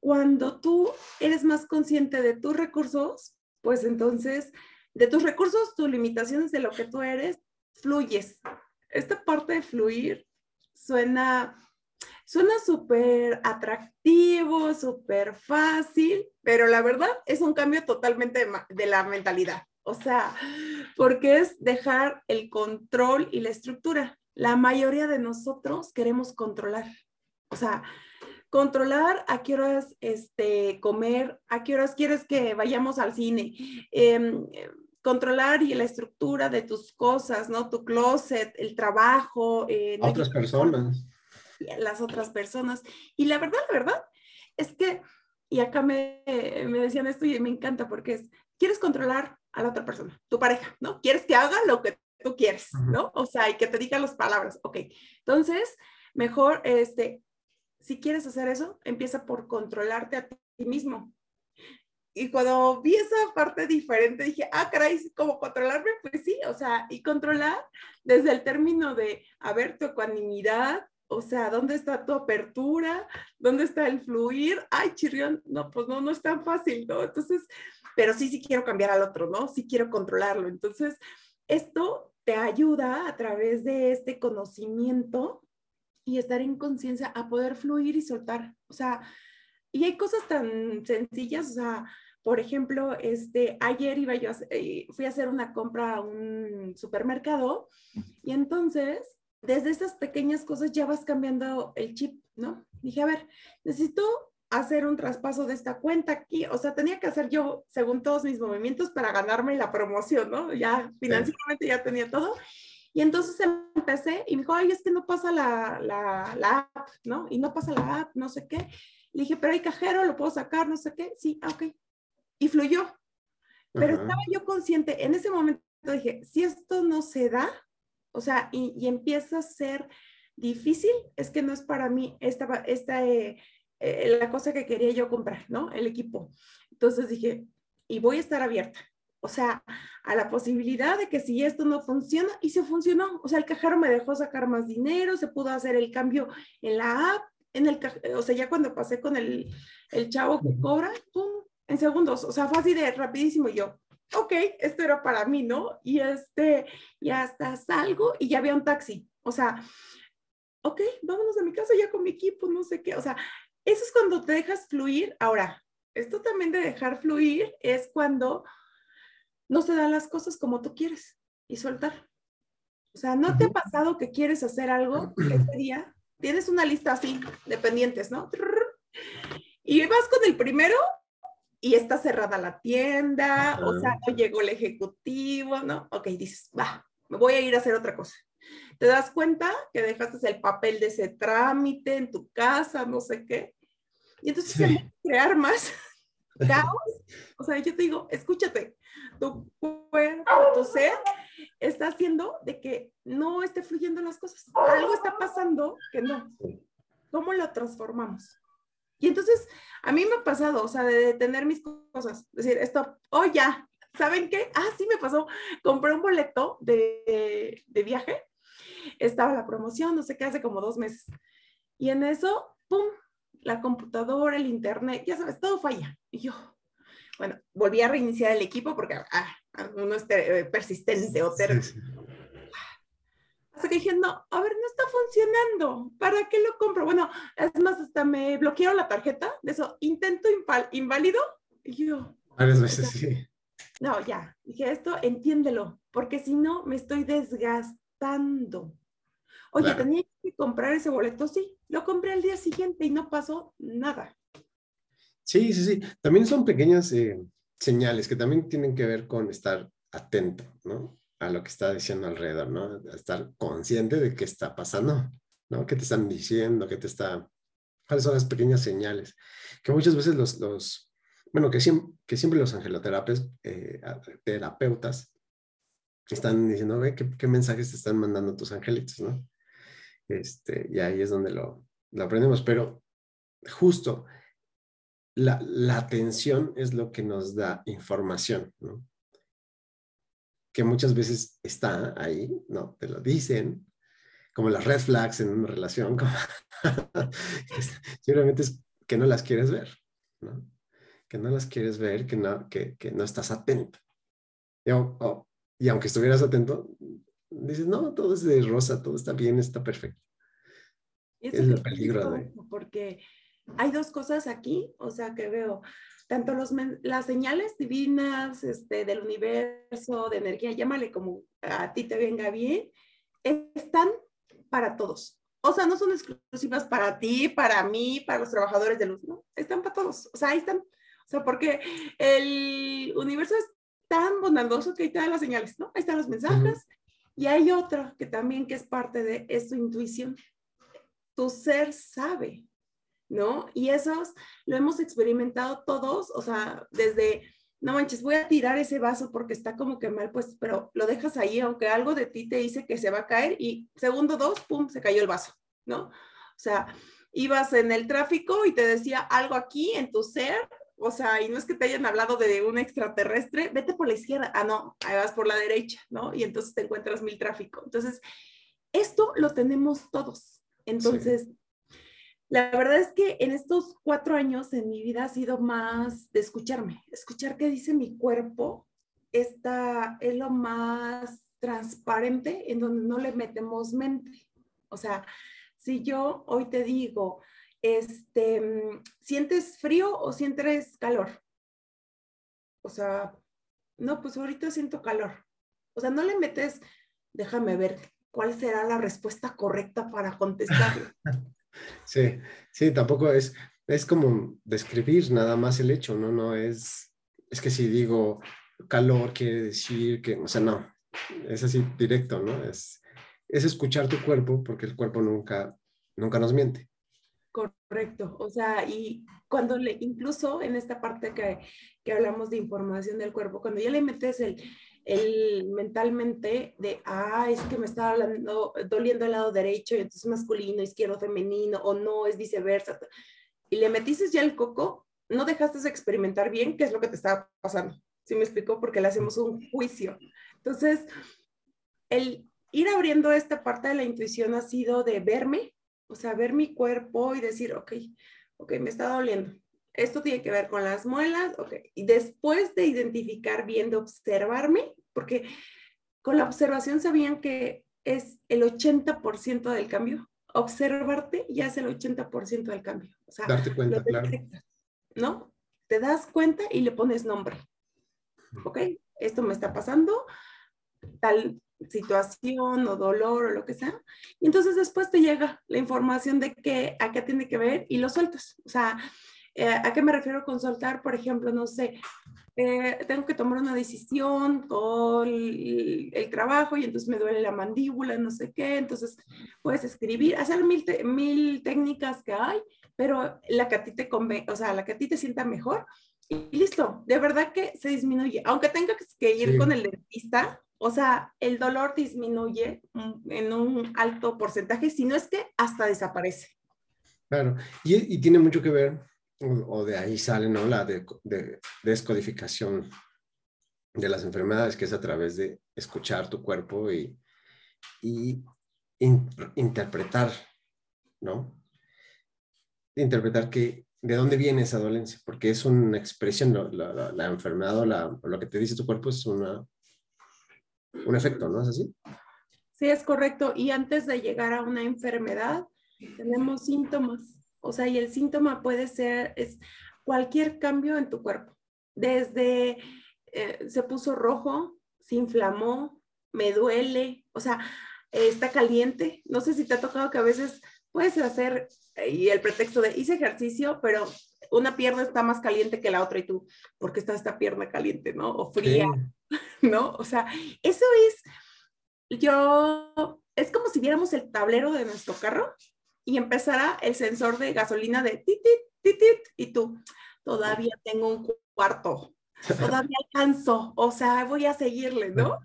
cuando tú eres más consciente de tus recursos, pues entonces, de tus recursos, tus limitaciones, de lo que tú eres, fluyes. Esta parte de fluir suena Suena súper atractivo, súper fácil, pero la verdad es un cambio totalmente de, la mentalidad. O sea, porque es dejar el control y la estructura. La mayoría de nosotros queremos controlar. O sea, controlar a qué horas este, comer, a qué horas quieres que vayamos al cine, em, controlar y la estructura de tus cosas, ¿no? Tu closet, el trabajo. Eh, Otras personas las otras personas. Y la verdad, la verdad, es que, y acá me, me decían esto y me encanta porque es, quieres controlar a la otra persona, tu pareja, ¿no? Quieres que haga lo que tú quieres, ¿no? O sea, y que te diga las palabras, ok. Entonces, mejor, este, si quieres hacer eso, empieza por controlarte a ti mismo. Y cuando vi esa parte diferente, dije, ah, caray, ¿cómo controlarme? Pues sí, o sea, y controlar desde el término de, a ver, tu ecuanimidad, o sea, ¿dónde está tu apertura? ¿Dónde está el fluir? Ay, chirrión, no, pues no, no es tan fácil, ¿no? Entonces, pero sí, sí quiero cambiar al otro, ¿no? Sí quiero controlarlo. Entonces, esto te ayuda a través de este conocimiento y estar en conciencia a poder fluir y soltar. O sea, y hay cosas tan sencillas, o sea, por ejemplo, este, ayer iba yo, eh, fui a hacer una compra a un supermercado y entonces, desde esas pequeñas cosas ya vas cambiando el chip, ¿no? Dije, a ver, necesito hacer un traspaso de esta cuenta aquí, o sea, tenía que hacer yo, según todos mis movimientos, para ganarme la promoción, ¿no? Ya financieramente ya tenía todo. Y entonces empecé y me dijo, ay, es que no pasa la, la, la app, ¿no? Y no pasa la app, no sé qué. Le dije, pero hay cajero, lo puedo sacar, no sé qué. Sí, ah, ok y fluyó. Pero estaba yo consciente, en ese momento dije, si esto no se da, o sea, y, empieza a ser difícil, es que no es para mí esta, esta eh, eh, la cosa que quería yo comprar, ¿no? El equipo. Entonces dije, y voy a estar abierta. O sea, a la posibilidad de que si esto no funciona, y se funcionó. O sea, el cajero me dejó sacar más dinero, se pudo hacer el cambio en la app, en el, o sea, ya cuando pasé con el, el chavo que cobra, ¡pum! en segundos, o sea, fue así de rapidísimo yo, ok, esto era para mí, ¿no? Y este, y hasta salgo y ya había un taxi, o sea, ok, vámonos a mi casa ya con mi equipo, no sé qué, o sea, eso es cuando te dejas fluir. Ahora, esto también de dejar fluir es cuando no se dan las cosas como tú quieres y soltar. O sea, ¿no te ha pasado que quieres hacer algo ese día? Tienes una lista así de pendientes, ¿no? Y vas con el primero y está cerrada la tienda, o sea, no llegó el ejecutivo, ¿no? Ok, dices, va, me voy a ir a hacer otra cosa. Te das cuenta que dejaste el papel de ese trámite en tu casa, no sé qué. Y entonces se a crear más caos. O sea, yo te digo, escúchate, tu cuerpo, tu ser está haciendo de que no esté fluyendo las cosas. Algo está pasando que no. ¿Cómo lo transformamos? Y entonces, a mí me ha pasado, o sea, de detener mis cosas, decir, esto, oh, ya, ¿saben qué? Ah, sí me pasó, compré un boleto de, de viaje, estaba la promoción, no sé qué, hace como dos meses. Y en eso, ¡pum! La computadora, el internet, ya sabes, todo falla. Y yo, bueno, volví a reiniciar el equipo porque ah, uno es eh, persistente o ter hasta que dije, no, a ver, no está funcionando, ¿para qué lo compro? Bueno, es más, hasta me bloquearon la tarjeta de eso, intento inválido, y yo. Varias veces, sí. No, ya, dije, esto entiéndelo, porque si no, me estoy desgastando. Oye, tenía que comprar ese boleto, sí, lo compré al día siguiente y no pasó nada. Sí, sí, sí. También son pequeñas eh, señales que también tienen que ver con estar atento, ¿no? A lo que está diciendo alrededor, ¿no? estar consciente de qué está pasando, ¿no? ¿Qué te están diciendo? ¿Qué te está... ¿Cuáles son las pequeñas señales? Que muchas veces los, los bueno, que siempre, que siempre los angeloterapeutas eh, terapeutas están diciendo, ve, ¿qué, ¿qué, mensajes te están mandando tus angelitos, ¿no? Este, y ahí es donde lo, lo aprendemos, pero justo la, la atención es lo que nos da información, ¿no? Que muchas veces está ahí, ¿no? Te lo dicen, como las red flags en una relación, simplemente es que no las quieres ver, ¿no? Que no las quieres ver, que no, que, que no estás atento. Y, y, aunque estuvieras atento, dices, no, todo es de rosa, todo está bien, está perfecto. es el peligro de... Porque hay dos cosas aquí, o sea, que veo tanto los, las señales divinas este, del universo, de energía, llámale como a ti te venga bien, están para todos. O sea, no son exclusivas para ti, para mí, para los trabajadores de luz, no, están para todos. O sea, ahí están. O sea, porque el universo es tan bondadoso que ahí están las señales, ¿no? Ahí están los mensajes. Y hay otro que también que es parte de es tu intuición. Tu ser sabe ¿no? Y esos lo hemos experimentado todos, o sea, desde, no manches, voy a tirar ese vaso porque está como que mal pues, pero lo dejas ahí, aunque algo de ti te dice que se va a caer y segundo dos, pum, se cayó el vaso, ¿no? O sea, ibas en el tráfico y te decía algo aquí en tu ser, o sea, y no es que te hayan hablado de un extraterrestre, vete por la izquierda, ah, no, ahí vas por la derecha, ¿no? Y entonces te encuentras mil tráfico. Entonces, esto lo tenemos todos. Entonces, la verdad es que en estos cuatro años en mi vida ha sido más de escucharme, escuchar qué dice mi cuerpo. Esta es lo más transparente en donde no le metemos mente. O sea, si yo hoy te digo, este, mm, ¿sientes frío o sientes calor? O sea, no, pues ahorita siento calor. O sea, no le metes, déjame ver cuál será la respuesta correcta para contestar. Sí, sí, tampoco es, es como describir nada más el hecho, ¿no? No es, es que si digo calor quiere decir que, o sea, no, es así directo, ¿no? Es, es escuchar tu cuerpo porque el cuerpo nunca, nunca nos miente. Correcto, o sea, y cuando le, incluso en esta parte que, que hablamos de información del cuerpo, cuando ya le metes el, el mentalmente de, ah, es que me está doliendo el lado derecho y entonces masculino, izquierdo, femenino, o no, es viceversa, y le metiste ya el coco, no dejaste de experimentar bien qué es lo que te estaba pasando. ¿Sí me explicó? Porque le hacemos un juicio. Entonces, el ir abriendo esta parte de la intuición ha sido de verme, o sea, ver mi cuerpo y decir, ok, ok, me está doliendo. Esto tiene que ver con las muelas, ok. Y después de identificar bien, de observarme, porque con la observación sabían que es el 80% del cambio. Observarte ya es el 80% del cambio. O sea, Darte cuenta, claro. ¿No? Te das cuenta y le pones nombre. ¿Ok? Esto me está pasando, tal situación o dolor o lo que sea. Y entonces después te llega la información de qué, a qué tiene que ver y lo sueltas. O sea, eh, ¿a qué me refiero con soltar? Por ejemplo, no sé, eh, tengo que tomar una decisión con el, trabajo y entonces me duele la mandíbula, no sé qué. Entonces puedes escribir, hacer mil, mil técnicas que hay, pero la que a ti te conve o sea, la que a ti te sienta mejor y listo, de verdad que se disminuye. Aunque tenga que ir con el dentista, o sea, el dolor disminuye en un alto porcentaje, si no es que hasta desaparece. Claro, y, tiene mucho que ver, o, de ahí sale, ¿no? La de, descodificación de las enfermedades, que es a través de escuchar tu cuerpo y, interpretar, ¿no? Interpretar que de dónde viene esa dolencia, porque es una expresión, la, enfermedad o lo que te dice tu cuerpo es una, un efecto, ¿no es así? Sí, es correcto. Y antes de llegar a una enfermedad, tenemos síntomas. O sea, y el síntoma puede ser es cualquier cambio en tu cuerpo. Desde eh, se puso rojo, se inflamó, me duele, o sea, está caliente. No sé si te ha tocado que a veces puedes hacer y el pretexto de hice ejercicio, pero una pierna está más caliente que la otra y tú, ¿por qué está esta pierna caliente, no? O fría, ¿no? O sea, eso es, yo, es como si viéramos el tablero de nuestro carro y empezara el sensor de gasolina de titit, titit, y tú, todavía tengo un cuarto, todavía alcanzo, o sea, voy a seguirle, ¿no?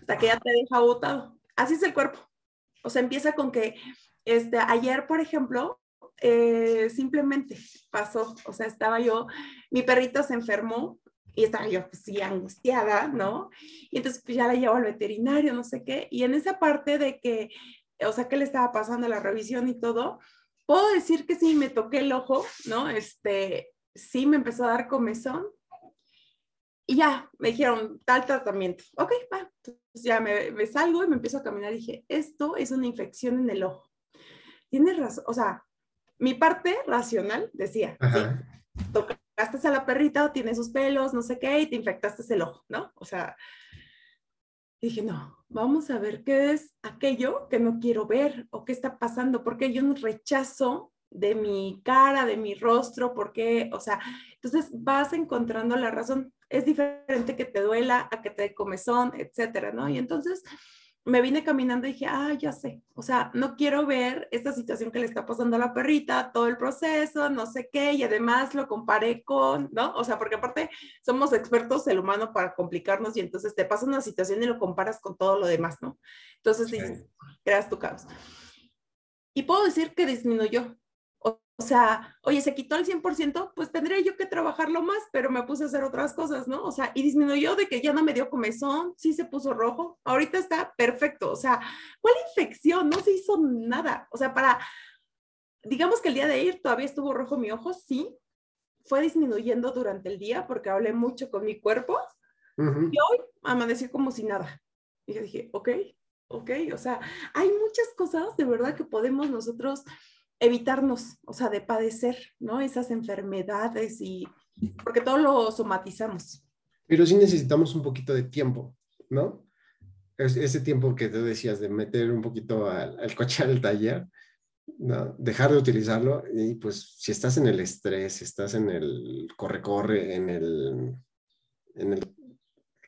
Hasta que ya te deja botado. Así es el cuerpo. O sea, empieza con que, este, ayer, por ejemplo, eh, simplemente pasó, o sea, estaba yo, mi perrito se enfermó y estaba yo pues sí angustiada, ¿no? Y entonces pues ya la llevo al veterinario, no sé qué, y en esa parte de que, o sea, ¿qué le estaba pasando la revisión y todo? Puedo decir que sí, me toqué el ojo, ¿no? Este, sí me empezó a dar comezón y ya, me dijeron tal tratamiento. Ok, va. Entonces ya me, me, salgo y me empiezo a caminar y dije, esto es una infección en el ojo. Tienes razón, o sea, mi parte racional decía, sí, tocaste a la perrita, tiene sus pelos, no sé qué, y te infectaste el ojo, ¿no? O sea, dije, no, vamos a ver qué es aquello que no quiero ver o qué está pasando, porque yo un rechazo de mi cara, de mi rostro, porque, o sea, entonces vas encontrando la razón. Es diferente que te duela a que te dé comezón, etcétera, ¿no? Y entonces me vine caminando y dije, ah, ya sé, o sea, no quiero ver esta situación que le está pasando a la perrita, todo el proceso, no sé qué, y además lo comparé con, ¿no? O sea, porque aparte somos expertos el humano para complicarnos y entonces te pasa una situación y lo comparas con todo lo demás, ¿no? Entonces dices, creas tu caos. Y puedo decir que disminuyó, o sea, oye, se quitó al 100%, pues tendría yo que trabajarlo más, pero me puse a hacer otras cosas, ¿no? O sea, y disminuyó de que ya no me dio comezón, sí se puso rojo, ahorita está perfecto, o sea, ¿cuál infección? No se hizo nada, o sea, para, digamos que el día de ir todavía estuvo rojo mi ojo, sí, fue disminuyendo durante el día porque hablé mucho con mi cuerpo y hoy amanecí como si nada. Y yo dije, ok, ¿ok? O sea, hay muchas cosas de verdad que podemos nosotros evitarnos, o sea, de padecer, ¿no? Esas enfermedades y porque todo lo somatizamos. Pero sí necesitamos un poquito de tiempo, ¿no? ese tiempo que te decías de meter un poquito al, al coche al taller, ¿no? dejar de utilizarlo y pues si estás en el estrés, estás en el corre-corre, en el, en el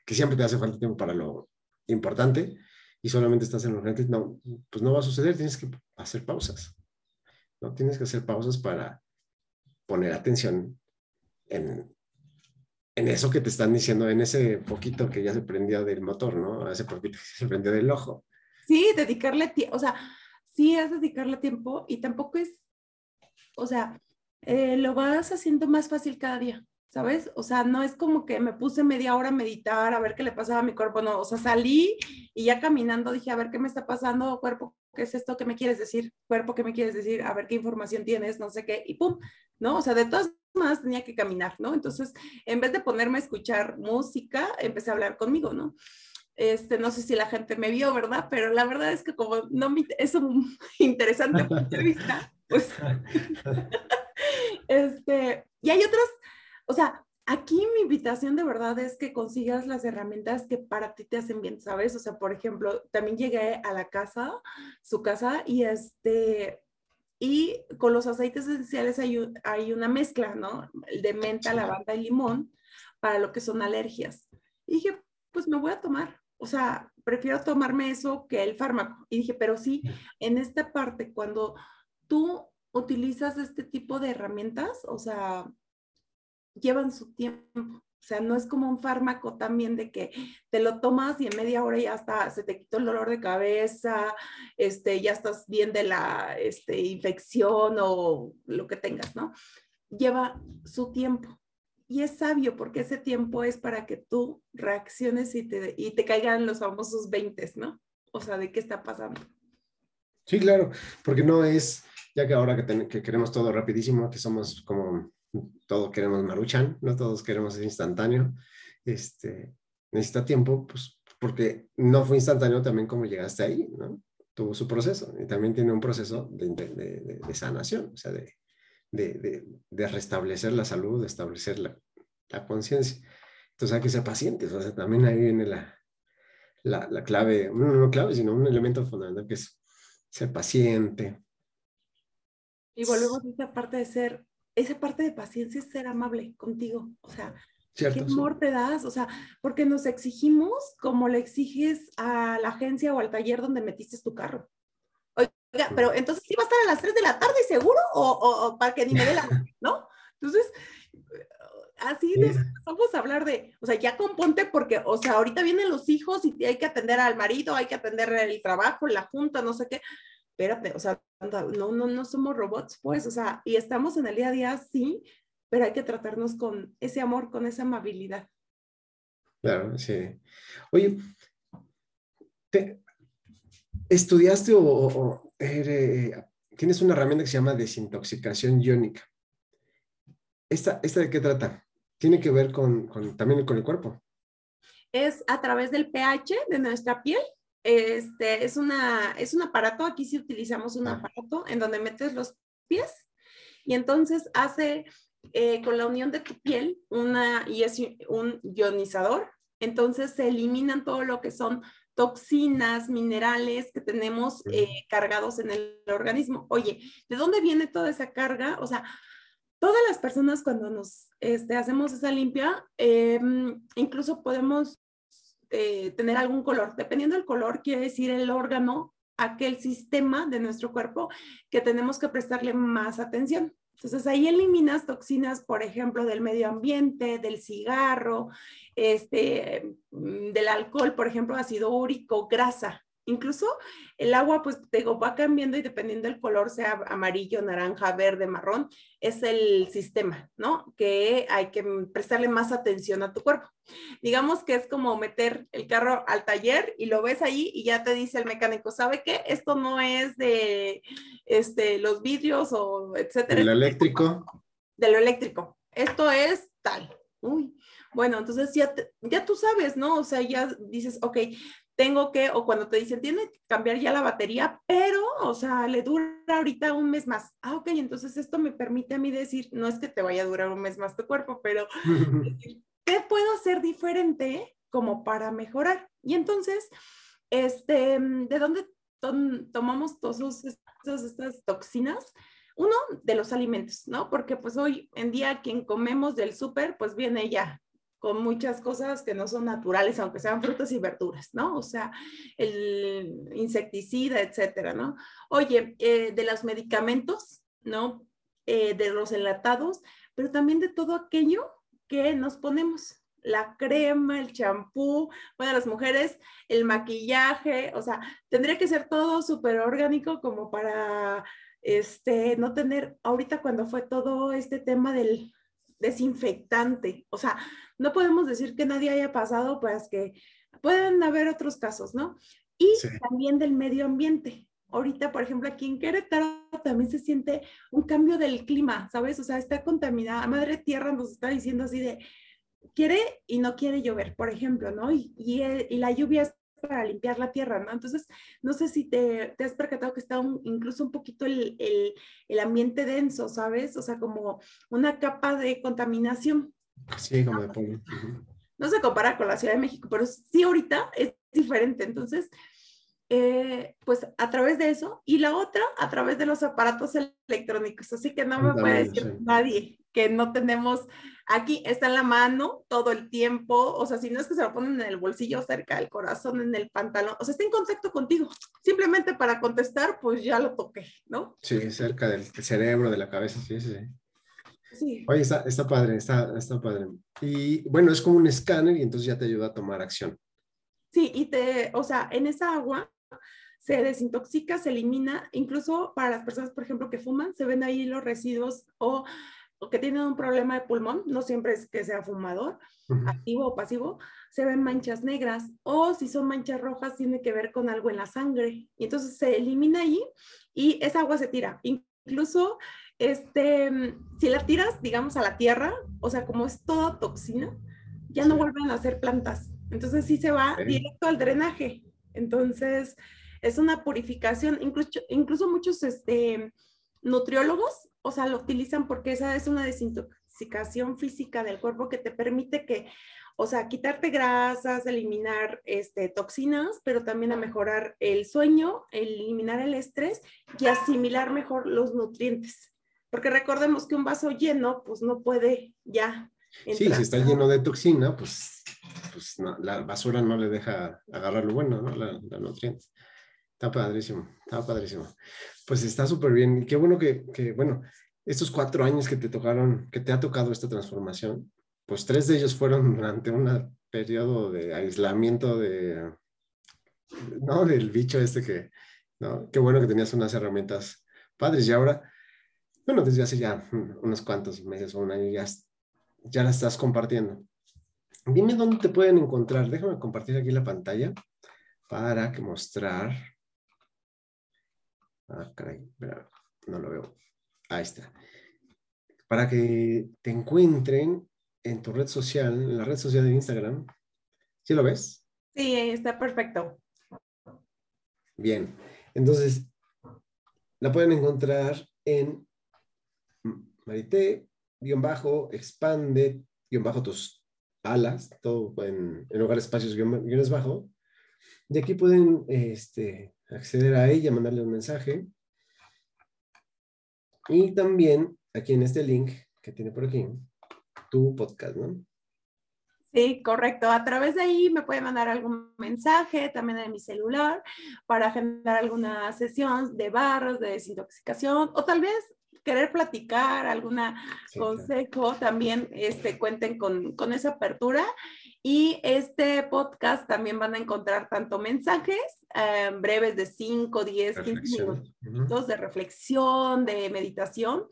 que siempre te hace falta tiempo para lo importante y solamente estás en los urgente, no, pues no va a suceder, tienes que hacer pausas, ¿no? Tienes que hacer pausas para poner atención en, en eso que te están diciendo, en ese poquito que ya se prendió del motor, ¿no? Ese poquito que se prendió del ojo. Sí, dedicarle tiempo, o sea, sí es dedicarle tiempo y tampoco es, o sea, eh, lo vas haciendo más fácil cada día. ¿sabes? O sea, no es como que me puse media hora a meditar, a ver qué le pasaba a mi cuerpo, no, o sea, salí y ya caminando dije, a ver qué me está pasando, cuerpo, ¿qué es esto? ¿Qué me quieres decir? Cuerpo, ¿qué me quieres decir? A ver qué información tienes, no sé qué, y pum, ¿no? O sea, de todas maneras tenía que caminar, ¿no? Entonces, en vez de ponerme a escuchar música, empecé a hablar conmigo, ¿no? Este, no sé si la gente me vio, ¿verdad? Pero la verdad es que como no me, es un interesante punto de vista, pues, este, y hay otras o sea, aquí mi invitación de verdad es que consigas las herramientas que para ti te hacen bien, ¿sabes? O sea, por ejemplo, también llegué a la casa, su casa, y este, y con los aceites esenciales hay, hay una mezcla, ¿no? De menta, lavanda y limón para lo que son alergias. Y dije, pues me voy a tomar, o sea, prefiero tomarme eso que el fármaco. Y dije, pero sí, en esta parte, cuando tú utilizas este tipo de herramientas, o sea, llevan su tiempo. O sea, no es como un fármaco también de que te lo tomas y en media hora ya está, se te quitó el dolor de cabeza, este, ya estás bien de la este, infección o lo que tengas, ¿no? Lleva su tiempo. Y es sabio porque ese tiempo es para que tú reacciones y te, y te caigan los famosos 20, ¿no? O sea, de qué está pasando. Sí, claro, porque no es, ya que ahora que, que queremos todo rapidísimo, que somos como todos queremos maruchan, no todos queremos instantáneo. Este, necesita tiempo, pues, porque no fue instantáneo también como llegaste ahí, ¿no? Tuvo su proceso y también tiene un proceso de, de, de, sanación, o sea, de, restablecer la salud, de establecer la, la conciencia. Entonces hay que ser pacientes, o sea, también ahí viene la, la, la clave, no, no clave, sino un elemento fundamental que es ser paciente. Y volvemos a esta parte de ser esa parte de paciencia es ser amable contigo, o sea, ¿qué amor te das? O sea, porque nos exigimos como le exiges a la agencia o al taller donde metiste tu carro. Oiga, pero entonces sí va a estar a las 3 de la tarde seguro o, para que ni me dé la, ¿no? Entonces, así vamos a hablar de, o sea, ya componte porque, o sea, ahorita vienen los hijos y hay que atender al marido, hay que atender el trabajo, la junta, no sé qué espérate, o sea, no, no, no somos robots, pues, o sea, y estamos en el día a día, sí, pero hay que tratarnos con ese amor, con esa amabilidad. Claro, sí. Oye, ¿estudiaste o, tienes una herramienta que se llama desintoxicación iónica? ¿Esta, ¿Esta de qué trata? ¿Tiene que ver con, con, también con el cuerpo? Es a través del pH de nuestra piel este, es, una, es un aparato, aquí sí utilizamos un aparato en donde metes los pies y entonces hace eh, con la unión de tu piel una, y es un ionizador, entonces se eliminan todo lo que son toxinas, minerales que tenemos eh, cargados en el organismo. Oye, ¿de dónde viene toda esa carga? O sea, todas las personas cuando nos este, hacemos esa limpia, em, incluso podemos eh, tener algún color. Dependiendo del color, quiere decir el órgano, aquel sistema de nuestro cuerpo que tenemos que prestarle más atención. Entonces ahí eliminas toxinas, por ejemplo, del medio ambiente, del cigarro, este, mm, del alcohol, por ejemplo, ácido úrico, grasa. Incluso el agua, pues, te va cambiando y dependiendo del color, sea amarillo, naranja, verde, marrón, es el sistema, ¿no? Que hay que prestarle más atención a tu cuerpo. Digamos que es como meter el carro al taller y lo ves ahí y ya te dice el mecánico, ¿sabe qué? Esto no es de este, los vidrios o etcétera. De lo eléctrico. De lo eléctrico. Esto es tal. Uy, bueno, entonces ya, ya tú sabes, ¿no? O sea, ya dices, ok, tengo que, o cuando te dicen, tiene que cambiar ya la batería, pero, o sea, le dura ahorita un mes más. Ah, ok, entonces esto me permite a mí decir, no es que te vaya a durar un mes más tu cuerpo, pero ¿qué puedo hacer diferente como para mejorar? Y entonces, este, ¿de dónde tomamos todas estas toxinas? Uno, de los alimentos, ¿no? Porque pues hoy en día quien comemos del súper, pues viene ya con muchas cosas que no son naturales, aunque sean frutas y verduras, ¿no? O sea, el insecticida, etcétera, ¿no? Oye, eh, de los medicamentos, ¿no? Eh, de los enlatados, pero también de todo aquello que nos ponemos, la crema, el champú, bueno, las mujeres, el maquillaje, o sea, tendría que ser todo súper orgánico como para, este, no tener, ahorita cuando fue todo este tema del desinfectante, o sea, no podemos decir que nadie haya pasado, pues que pueden haber otros casos, ¿no? Y también del medio ambiente. Ahorita, por ejemplo, aquí en Querétaro también se siente un cambio del clima, ¿sabes? O sea, está contaminada. Madre Tierra nos está diciendo así de, quiere y no quiere llover, por ejemplo, ¿no? Y, y, y la lluvia es para limpiar la tierra, ¿no? Entonces, no sé si te, te has percatado que está incluso un poquito el, el, el, ambiente denso, ¿sabes? O sea, como una capa de contaminación. Sí, como de polvo. No se compara con la Ciudad de México, pero sí ahorita es diferente. Entonces, eh, pues a través de eso, y la otra a través de los aparatos electrónicos. Así que no me puede decir nadie que no tenemos aquí, está en la mano todo el tiempo, o sea, si no es que se lo ponen en el bolsillo cerca del corazón, en el pantalón, o sea, está en contacto contigo. Simplemente para contestar, pues ya lo toqué, ¿no? Sí, cerca del cerebro, de la cabeza, sí, sí. Sí. Oye, está, está padre, está, está padre. Y bueno, es como un escáner y entonces ya te ayuda a tomar acción. Sí, y te, o sea, en esa agua se desintoxica, se elimina, incluso para las personas, por ejemplo, que fuman, se ven ahí los residuos o, que tienen un problema de pulmón, no siempre es que sea fumador, activo o pasivo, se ven manchas negras o si son manchas rojas tiene que ver con algo en la sangre y entonces se elimina ahí y esa agua se tira. Incluso este, si la tiras, digamos, a la tierra, o sea, como es toda toxina, ya no vuelven a ser plantas. Entonces sí se va directo al drenaje. Entonces, es una purificación, incluso, incluso muchos este, nutriólogos, o sea, lo utilizan porque esa es una desintoxicación física del cuerpo que te permite que, o sea, quitarte grasas, eliminar este, toxinas, pero también a mejorar el sueño, eliminar el estrés y asimilar mejor los nutrientes. Porque recordemos que un vaso lleno, pues no puede ya. Sí, si está lleno de toxina, pues, pues la basura no le deja agarrar lo bueno, ¿no? La, la nutrientes. Está padrísimo, está padrísimo. Pues está súper bien. Y qué bueno que, que, bueno, estos cuatro años que te tocaron, que te ha tocado esta transformación, pues tres de ellos fueron durante un periodo de aislamiento de, ¿no? Del bicho este que, ¿no? Qué bueno que tenías unas herramientas padres y ahora, bueno, desde hace ya unos cuantos meses o un año ya, ya la estás compartiendo. Dime dónde te pueden encontrar. Déjame compartir aquí la pantalla para que mostrar Ah, caray, no lo veo. Ahí está. Para que te encuentren en tu red social, en la red social de Instagram. ¿Sí lo ves? Sí, está perfecto. Bien. Entonces, la pueden encontrar en Marité, guion bajo, expande, guion bajo tus alas, todo en, en lugar espacios guiones bajo. Y aquí pueden este, acceder a ella, mandarle un mensaje. Y también aquí en este link que tiene por aquí, tu podcast, ¿no? Sí, correcto. A través de ahí me puede mandar algún mensaje también en mi celular para agendar alguna sesión de barras, de desintoxicación o tal vez querer platicar, algún consejo, también este, cuenten con, con, esa apertura. Y este podcast también van a encontrar tanto mensajes eh, breves de 5, 10, 15 minutos de reflexión, de meditación,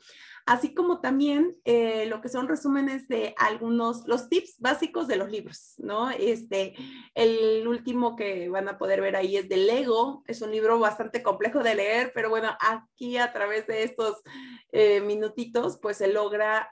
así como también eh, lo que son resúmenes de algunos, los tips básicos de los libros, ¿no? Este, el último que van a poder ver ahí es de Lego, es un libro bastante complejo de leer, pero bueno, aquí a través de estos eh, minutitos, pues se logra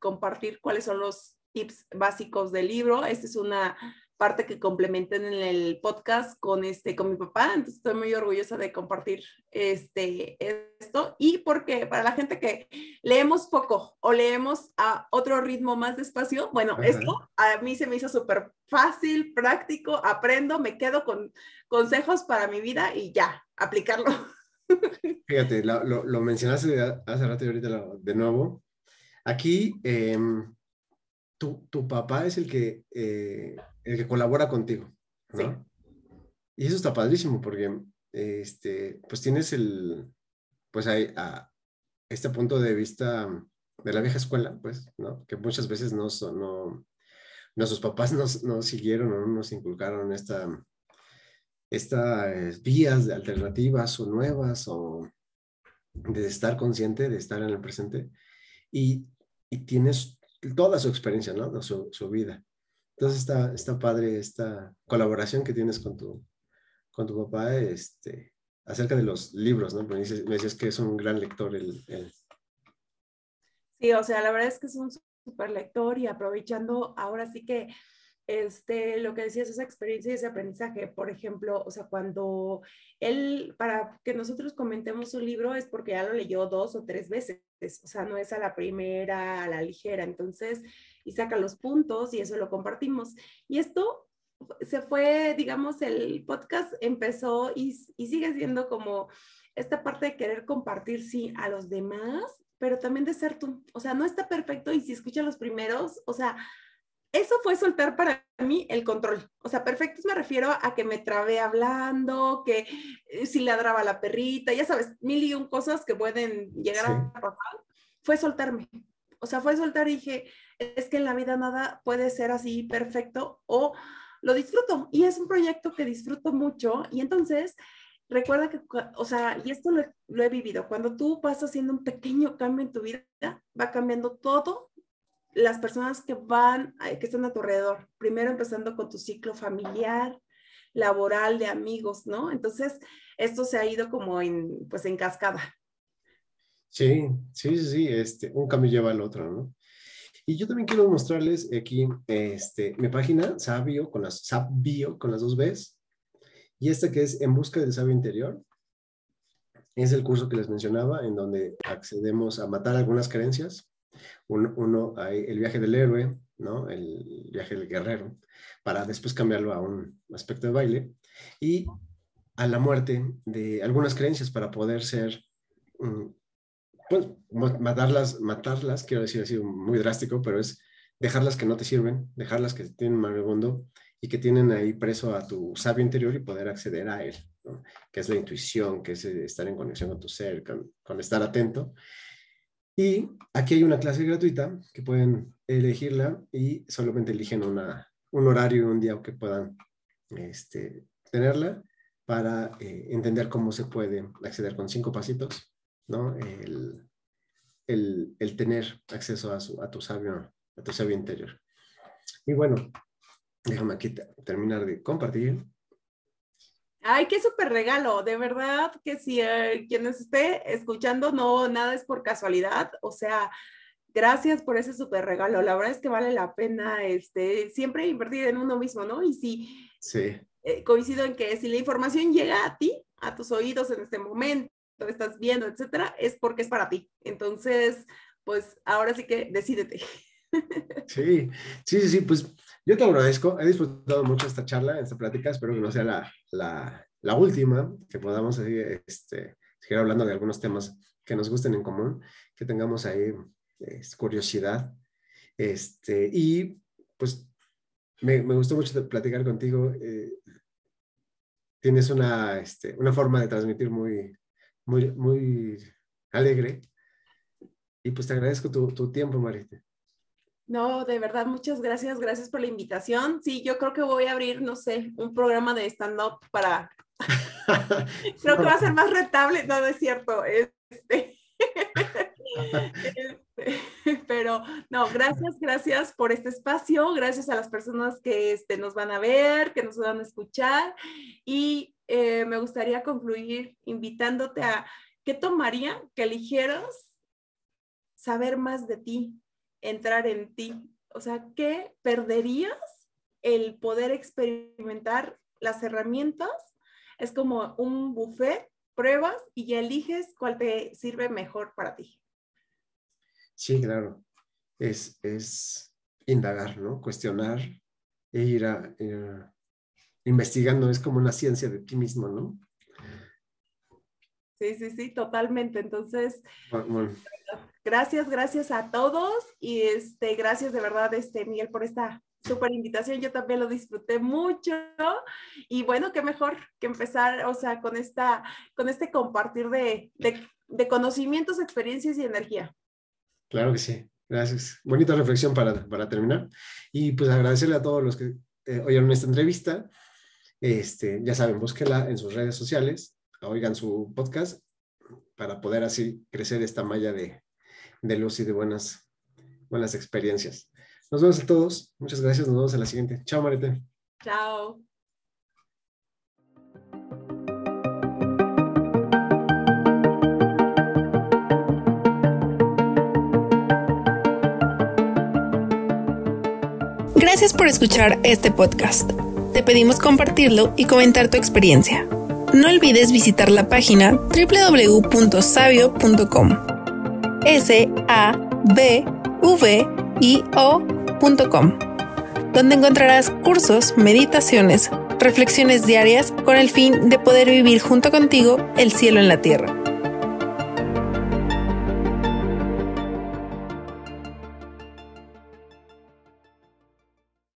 compartir cuáles son los tips básicos del libro. Esta es una parte que complementen en el podcast con, este, con mi papá. Entonces estoy muy orgullosa de compartir este, esto. Y porque para la gente que leemos poco o leemos a otro ritmo más despacio, bueno, esto a mí se me hizo súper fácil, práctico, aprendo, me quedo con consejos para mi vida y ya, aplicarlo. Fíjate, lo, lo, mencionaste hace rato y ahorita de nuevo. Aquí, em, tu, tu, papá es el que, eh, el que colabora contigo, ¿no? Y eso está padrísimo porque, este, pues tienes el, pues hay, a este punto de vista de la vieja escuela, pues, ¿no? Que muchas veces no, no nuestros papás nos, nos siguieron o no nos inculcaron esta, estas vías de alternativas o nuevas o de estar consciente, de estar en el presente y, y tienes toda su experiencia, ¿no? Su, su, vida. Entonces está, está padre esta colaboración que tienes con tu, con tu papá este, acerca de los libros, ¿no? me dices, que es un gran lector el, Sí, o sea, la verdad es que es un súper lector y aprovechando ahora sí que este, lo que decías, esa experiencia y ese aprendizaje, por ejemplo, o sea, cuando él, para que nosotros comentemos un libro es porque ya lo leyó dos o tres veces, o sea, no es a la primera, a la ligera, entonces, y saca los puntos y eso lo compartimos. Y esto se fue, digamos, el podcast empezó y, y sigue siendo como esta parte de querer compartir, sí, a los demás, pero también de ser tú, o sea, no está perfecto y si escucha los primeros, o sea, eso fue soltar para mí el control. O sea, perfectos me refiero a que me trabé hablando, que eh, si ladraba la perrita, ya sabes, mil y un cosas que pueden llegar a pasar. Fue soltarme. O sea, fue soltar y dije, es que en la vida nada puede ser así perfecto o lo disfruto. Y es un proyecto que disfruto mucho. Y entonces, recuerda que, o sea, y esto lo, lo he vivido, cuando tú vas haciendo un pequeño cambio en tu vida, va cambiando todo las personas que van, que están a tu alrededor, primero empezando con tu ciclo familiar, laboral, de amigos, ¿no? Entonces, esto se ha ido como en, pues, en cascada. Sí, sí, sí, sí, este, un cambio lleva al otro, ¿no? Y yo también quiero mostrarles aquí este, mi página, Sabio, con las, Sabio, con las dos Bs, y esta que es En Busca del Sabio Interior. Es el curso que les mencionaba, en donde accedemos a matar algunas creencias uno, el viaje del héroe, ¿no? El viaje del guerrero, para después cambiarlo a un aspecto de baile. Y a la muerte de algunas creencias para poder ser, mm, pues, matarlas, matarlas, quiero decir así muy drástico, pero es dejarlas que no te sirven, dejarlas que tienen mundo y que tienen ahí preso a tu sabio interior y poder acceder a él, que es la intuición, que es estar en conexión con tu ser, con estar atento y aquí hay una clase gratuita que pueden elegirla y solamente eligen una, un horario y un día que puedan este, tenerla para eh, entender cómo se puede acceder con cinco pasitos, ¿no? El, el, el tener acceso a, su, a, tu sabio, a tu sabio interior. Y bueno, déjame aquí terminar de compartir. Ay, qué súper regalo, de verdad que si eh, quien nos esté escuchando, no, nada es por casualidad, o sea, gracias por ese súper regalo, la verdad es que vale la pena este, siempre invertir en uno mismo, ¿no? Y si sí. Eh, coincido en que si la información llega a ti, a tus oídos en este momento, estás viendo, etcétera, es porque es para ti. Entonces, pues ahora sí que decídete. Sí, sí, sí, sí, pues yo te agradezco, he disfrutado mucho esta charla, esta plática, espero que no sea la, última, que podamos seguir, este, seguir hablando de algunos temas que nos gusten en común, que tengamos ahí curiosidad. Este, y pues me, gustó mucho platicar contigo. Eh, tienes una, este, una forma de transmitir muy, muy, muy alegre. Y pues te agradezco tu, tu tiempo, Marita. No, de verdad, muchas gracias, gracias por la invitación. Sí, yo creo que voy a abrir, no sé, un programa de stand-up para... creo que va a ser más rentable, no, no es cierto. Este... pero no, gracias, gracias por este espacio, gracias a las personas que este, nos van a ver, que nos van a escuchar y eh, me gustaría concluir invitándote a qué tomaría que eligieras saber más de ti, entrar en ti. O sea, ¿qué perderías el poder experimentar las herramientas. Es como un buffet, pruebas y ya eliges cuál te sirve mejor para ti. Sí, claro. Es, es indagar, ¿no? Cuestionar e ir, a, investigando. Es como una ciencia de ti mismo, ¿no? Sí, sí, sí, totalmente. Entonces, gracias, gracias a todos y este, gracias de verdad, este, Miguel, por esta súper invitación. Yo también lo disfruté mucho y bueno, qué mejor que empezar, o sea, con esta, con este compartir de, de, conocimientos, experiencias y energía. Claro que sí. Gracias. Bonita reflexión para, para terminar. Y pues agradecerle a todos los que eh, oyeron esta entrevista. Este, ya saben, búsquela en sus redes sociales oigan su podcast para poder así crecer esta malla de, luz y de buenas, buenas experiencias. Nos vemos a todos. Muchas gracias. Nos vemos en la siguiente. Chao, Marete. Chao. Gracias por escuchar este podcast. Te pedimos compartirlo y comentar tu experiencia no olvides visitar la página www.sabio.com. S A B V I O.com, donde encontrarás cursos, meditaciones, reflexiones diarias con el fin de poder vivir junto contigo el cielo en la tierra.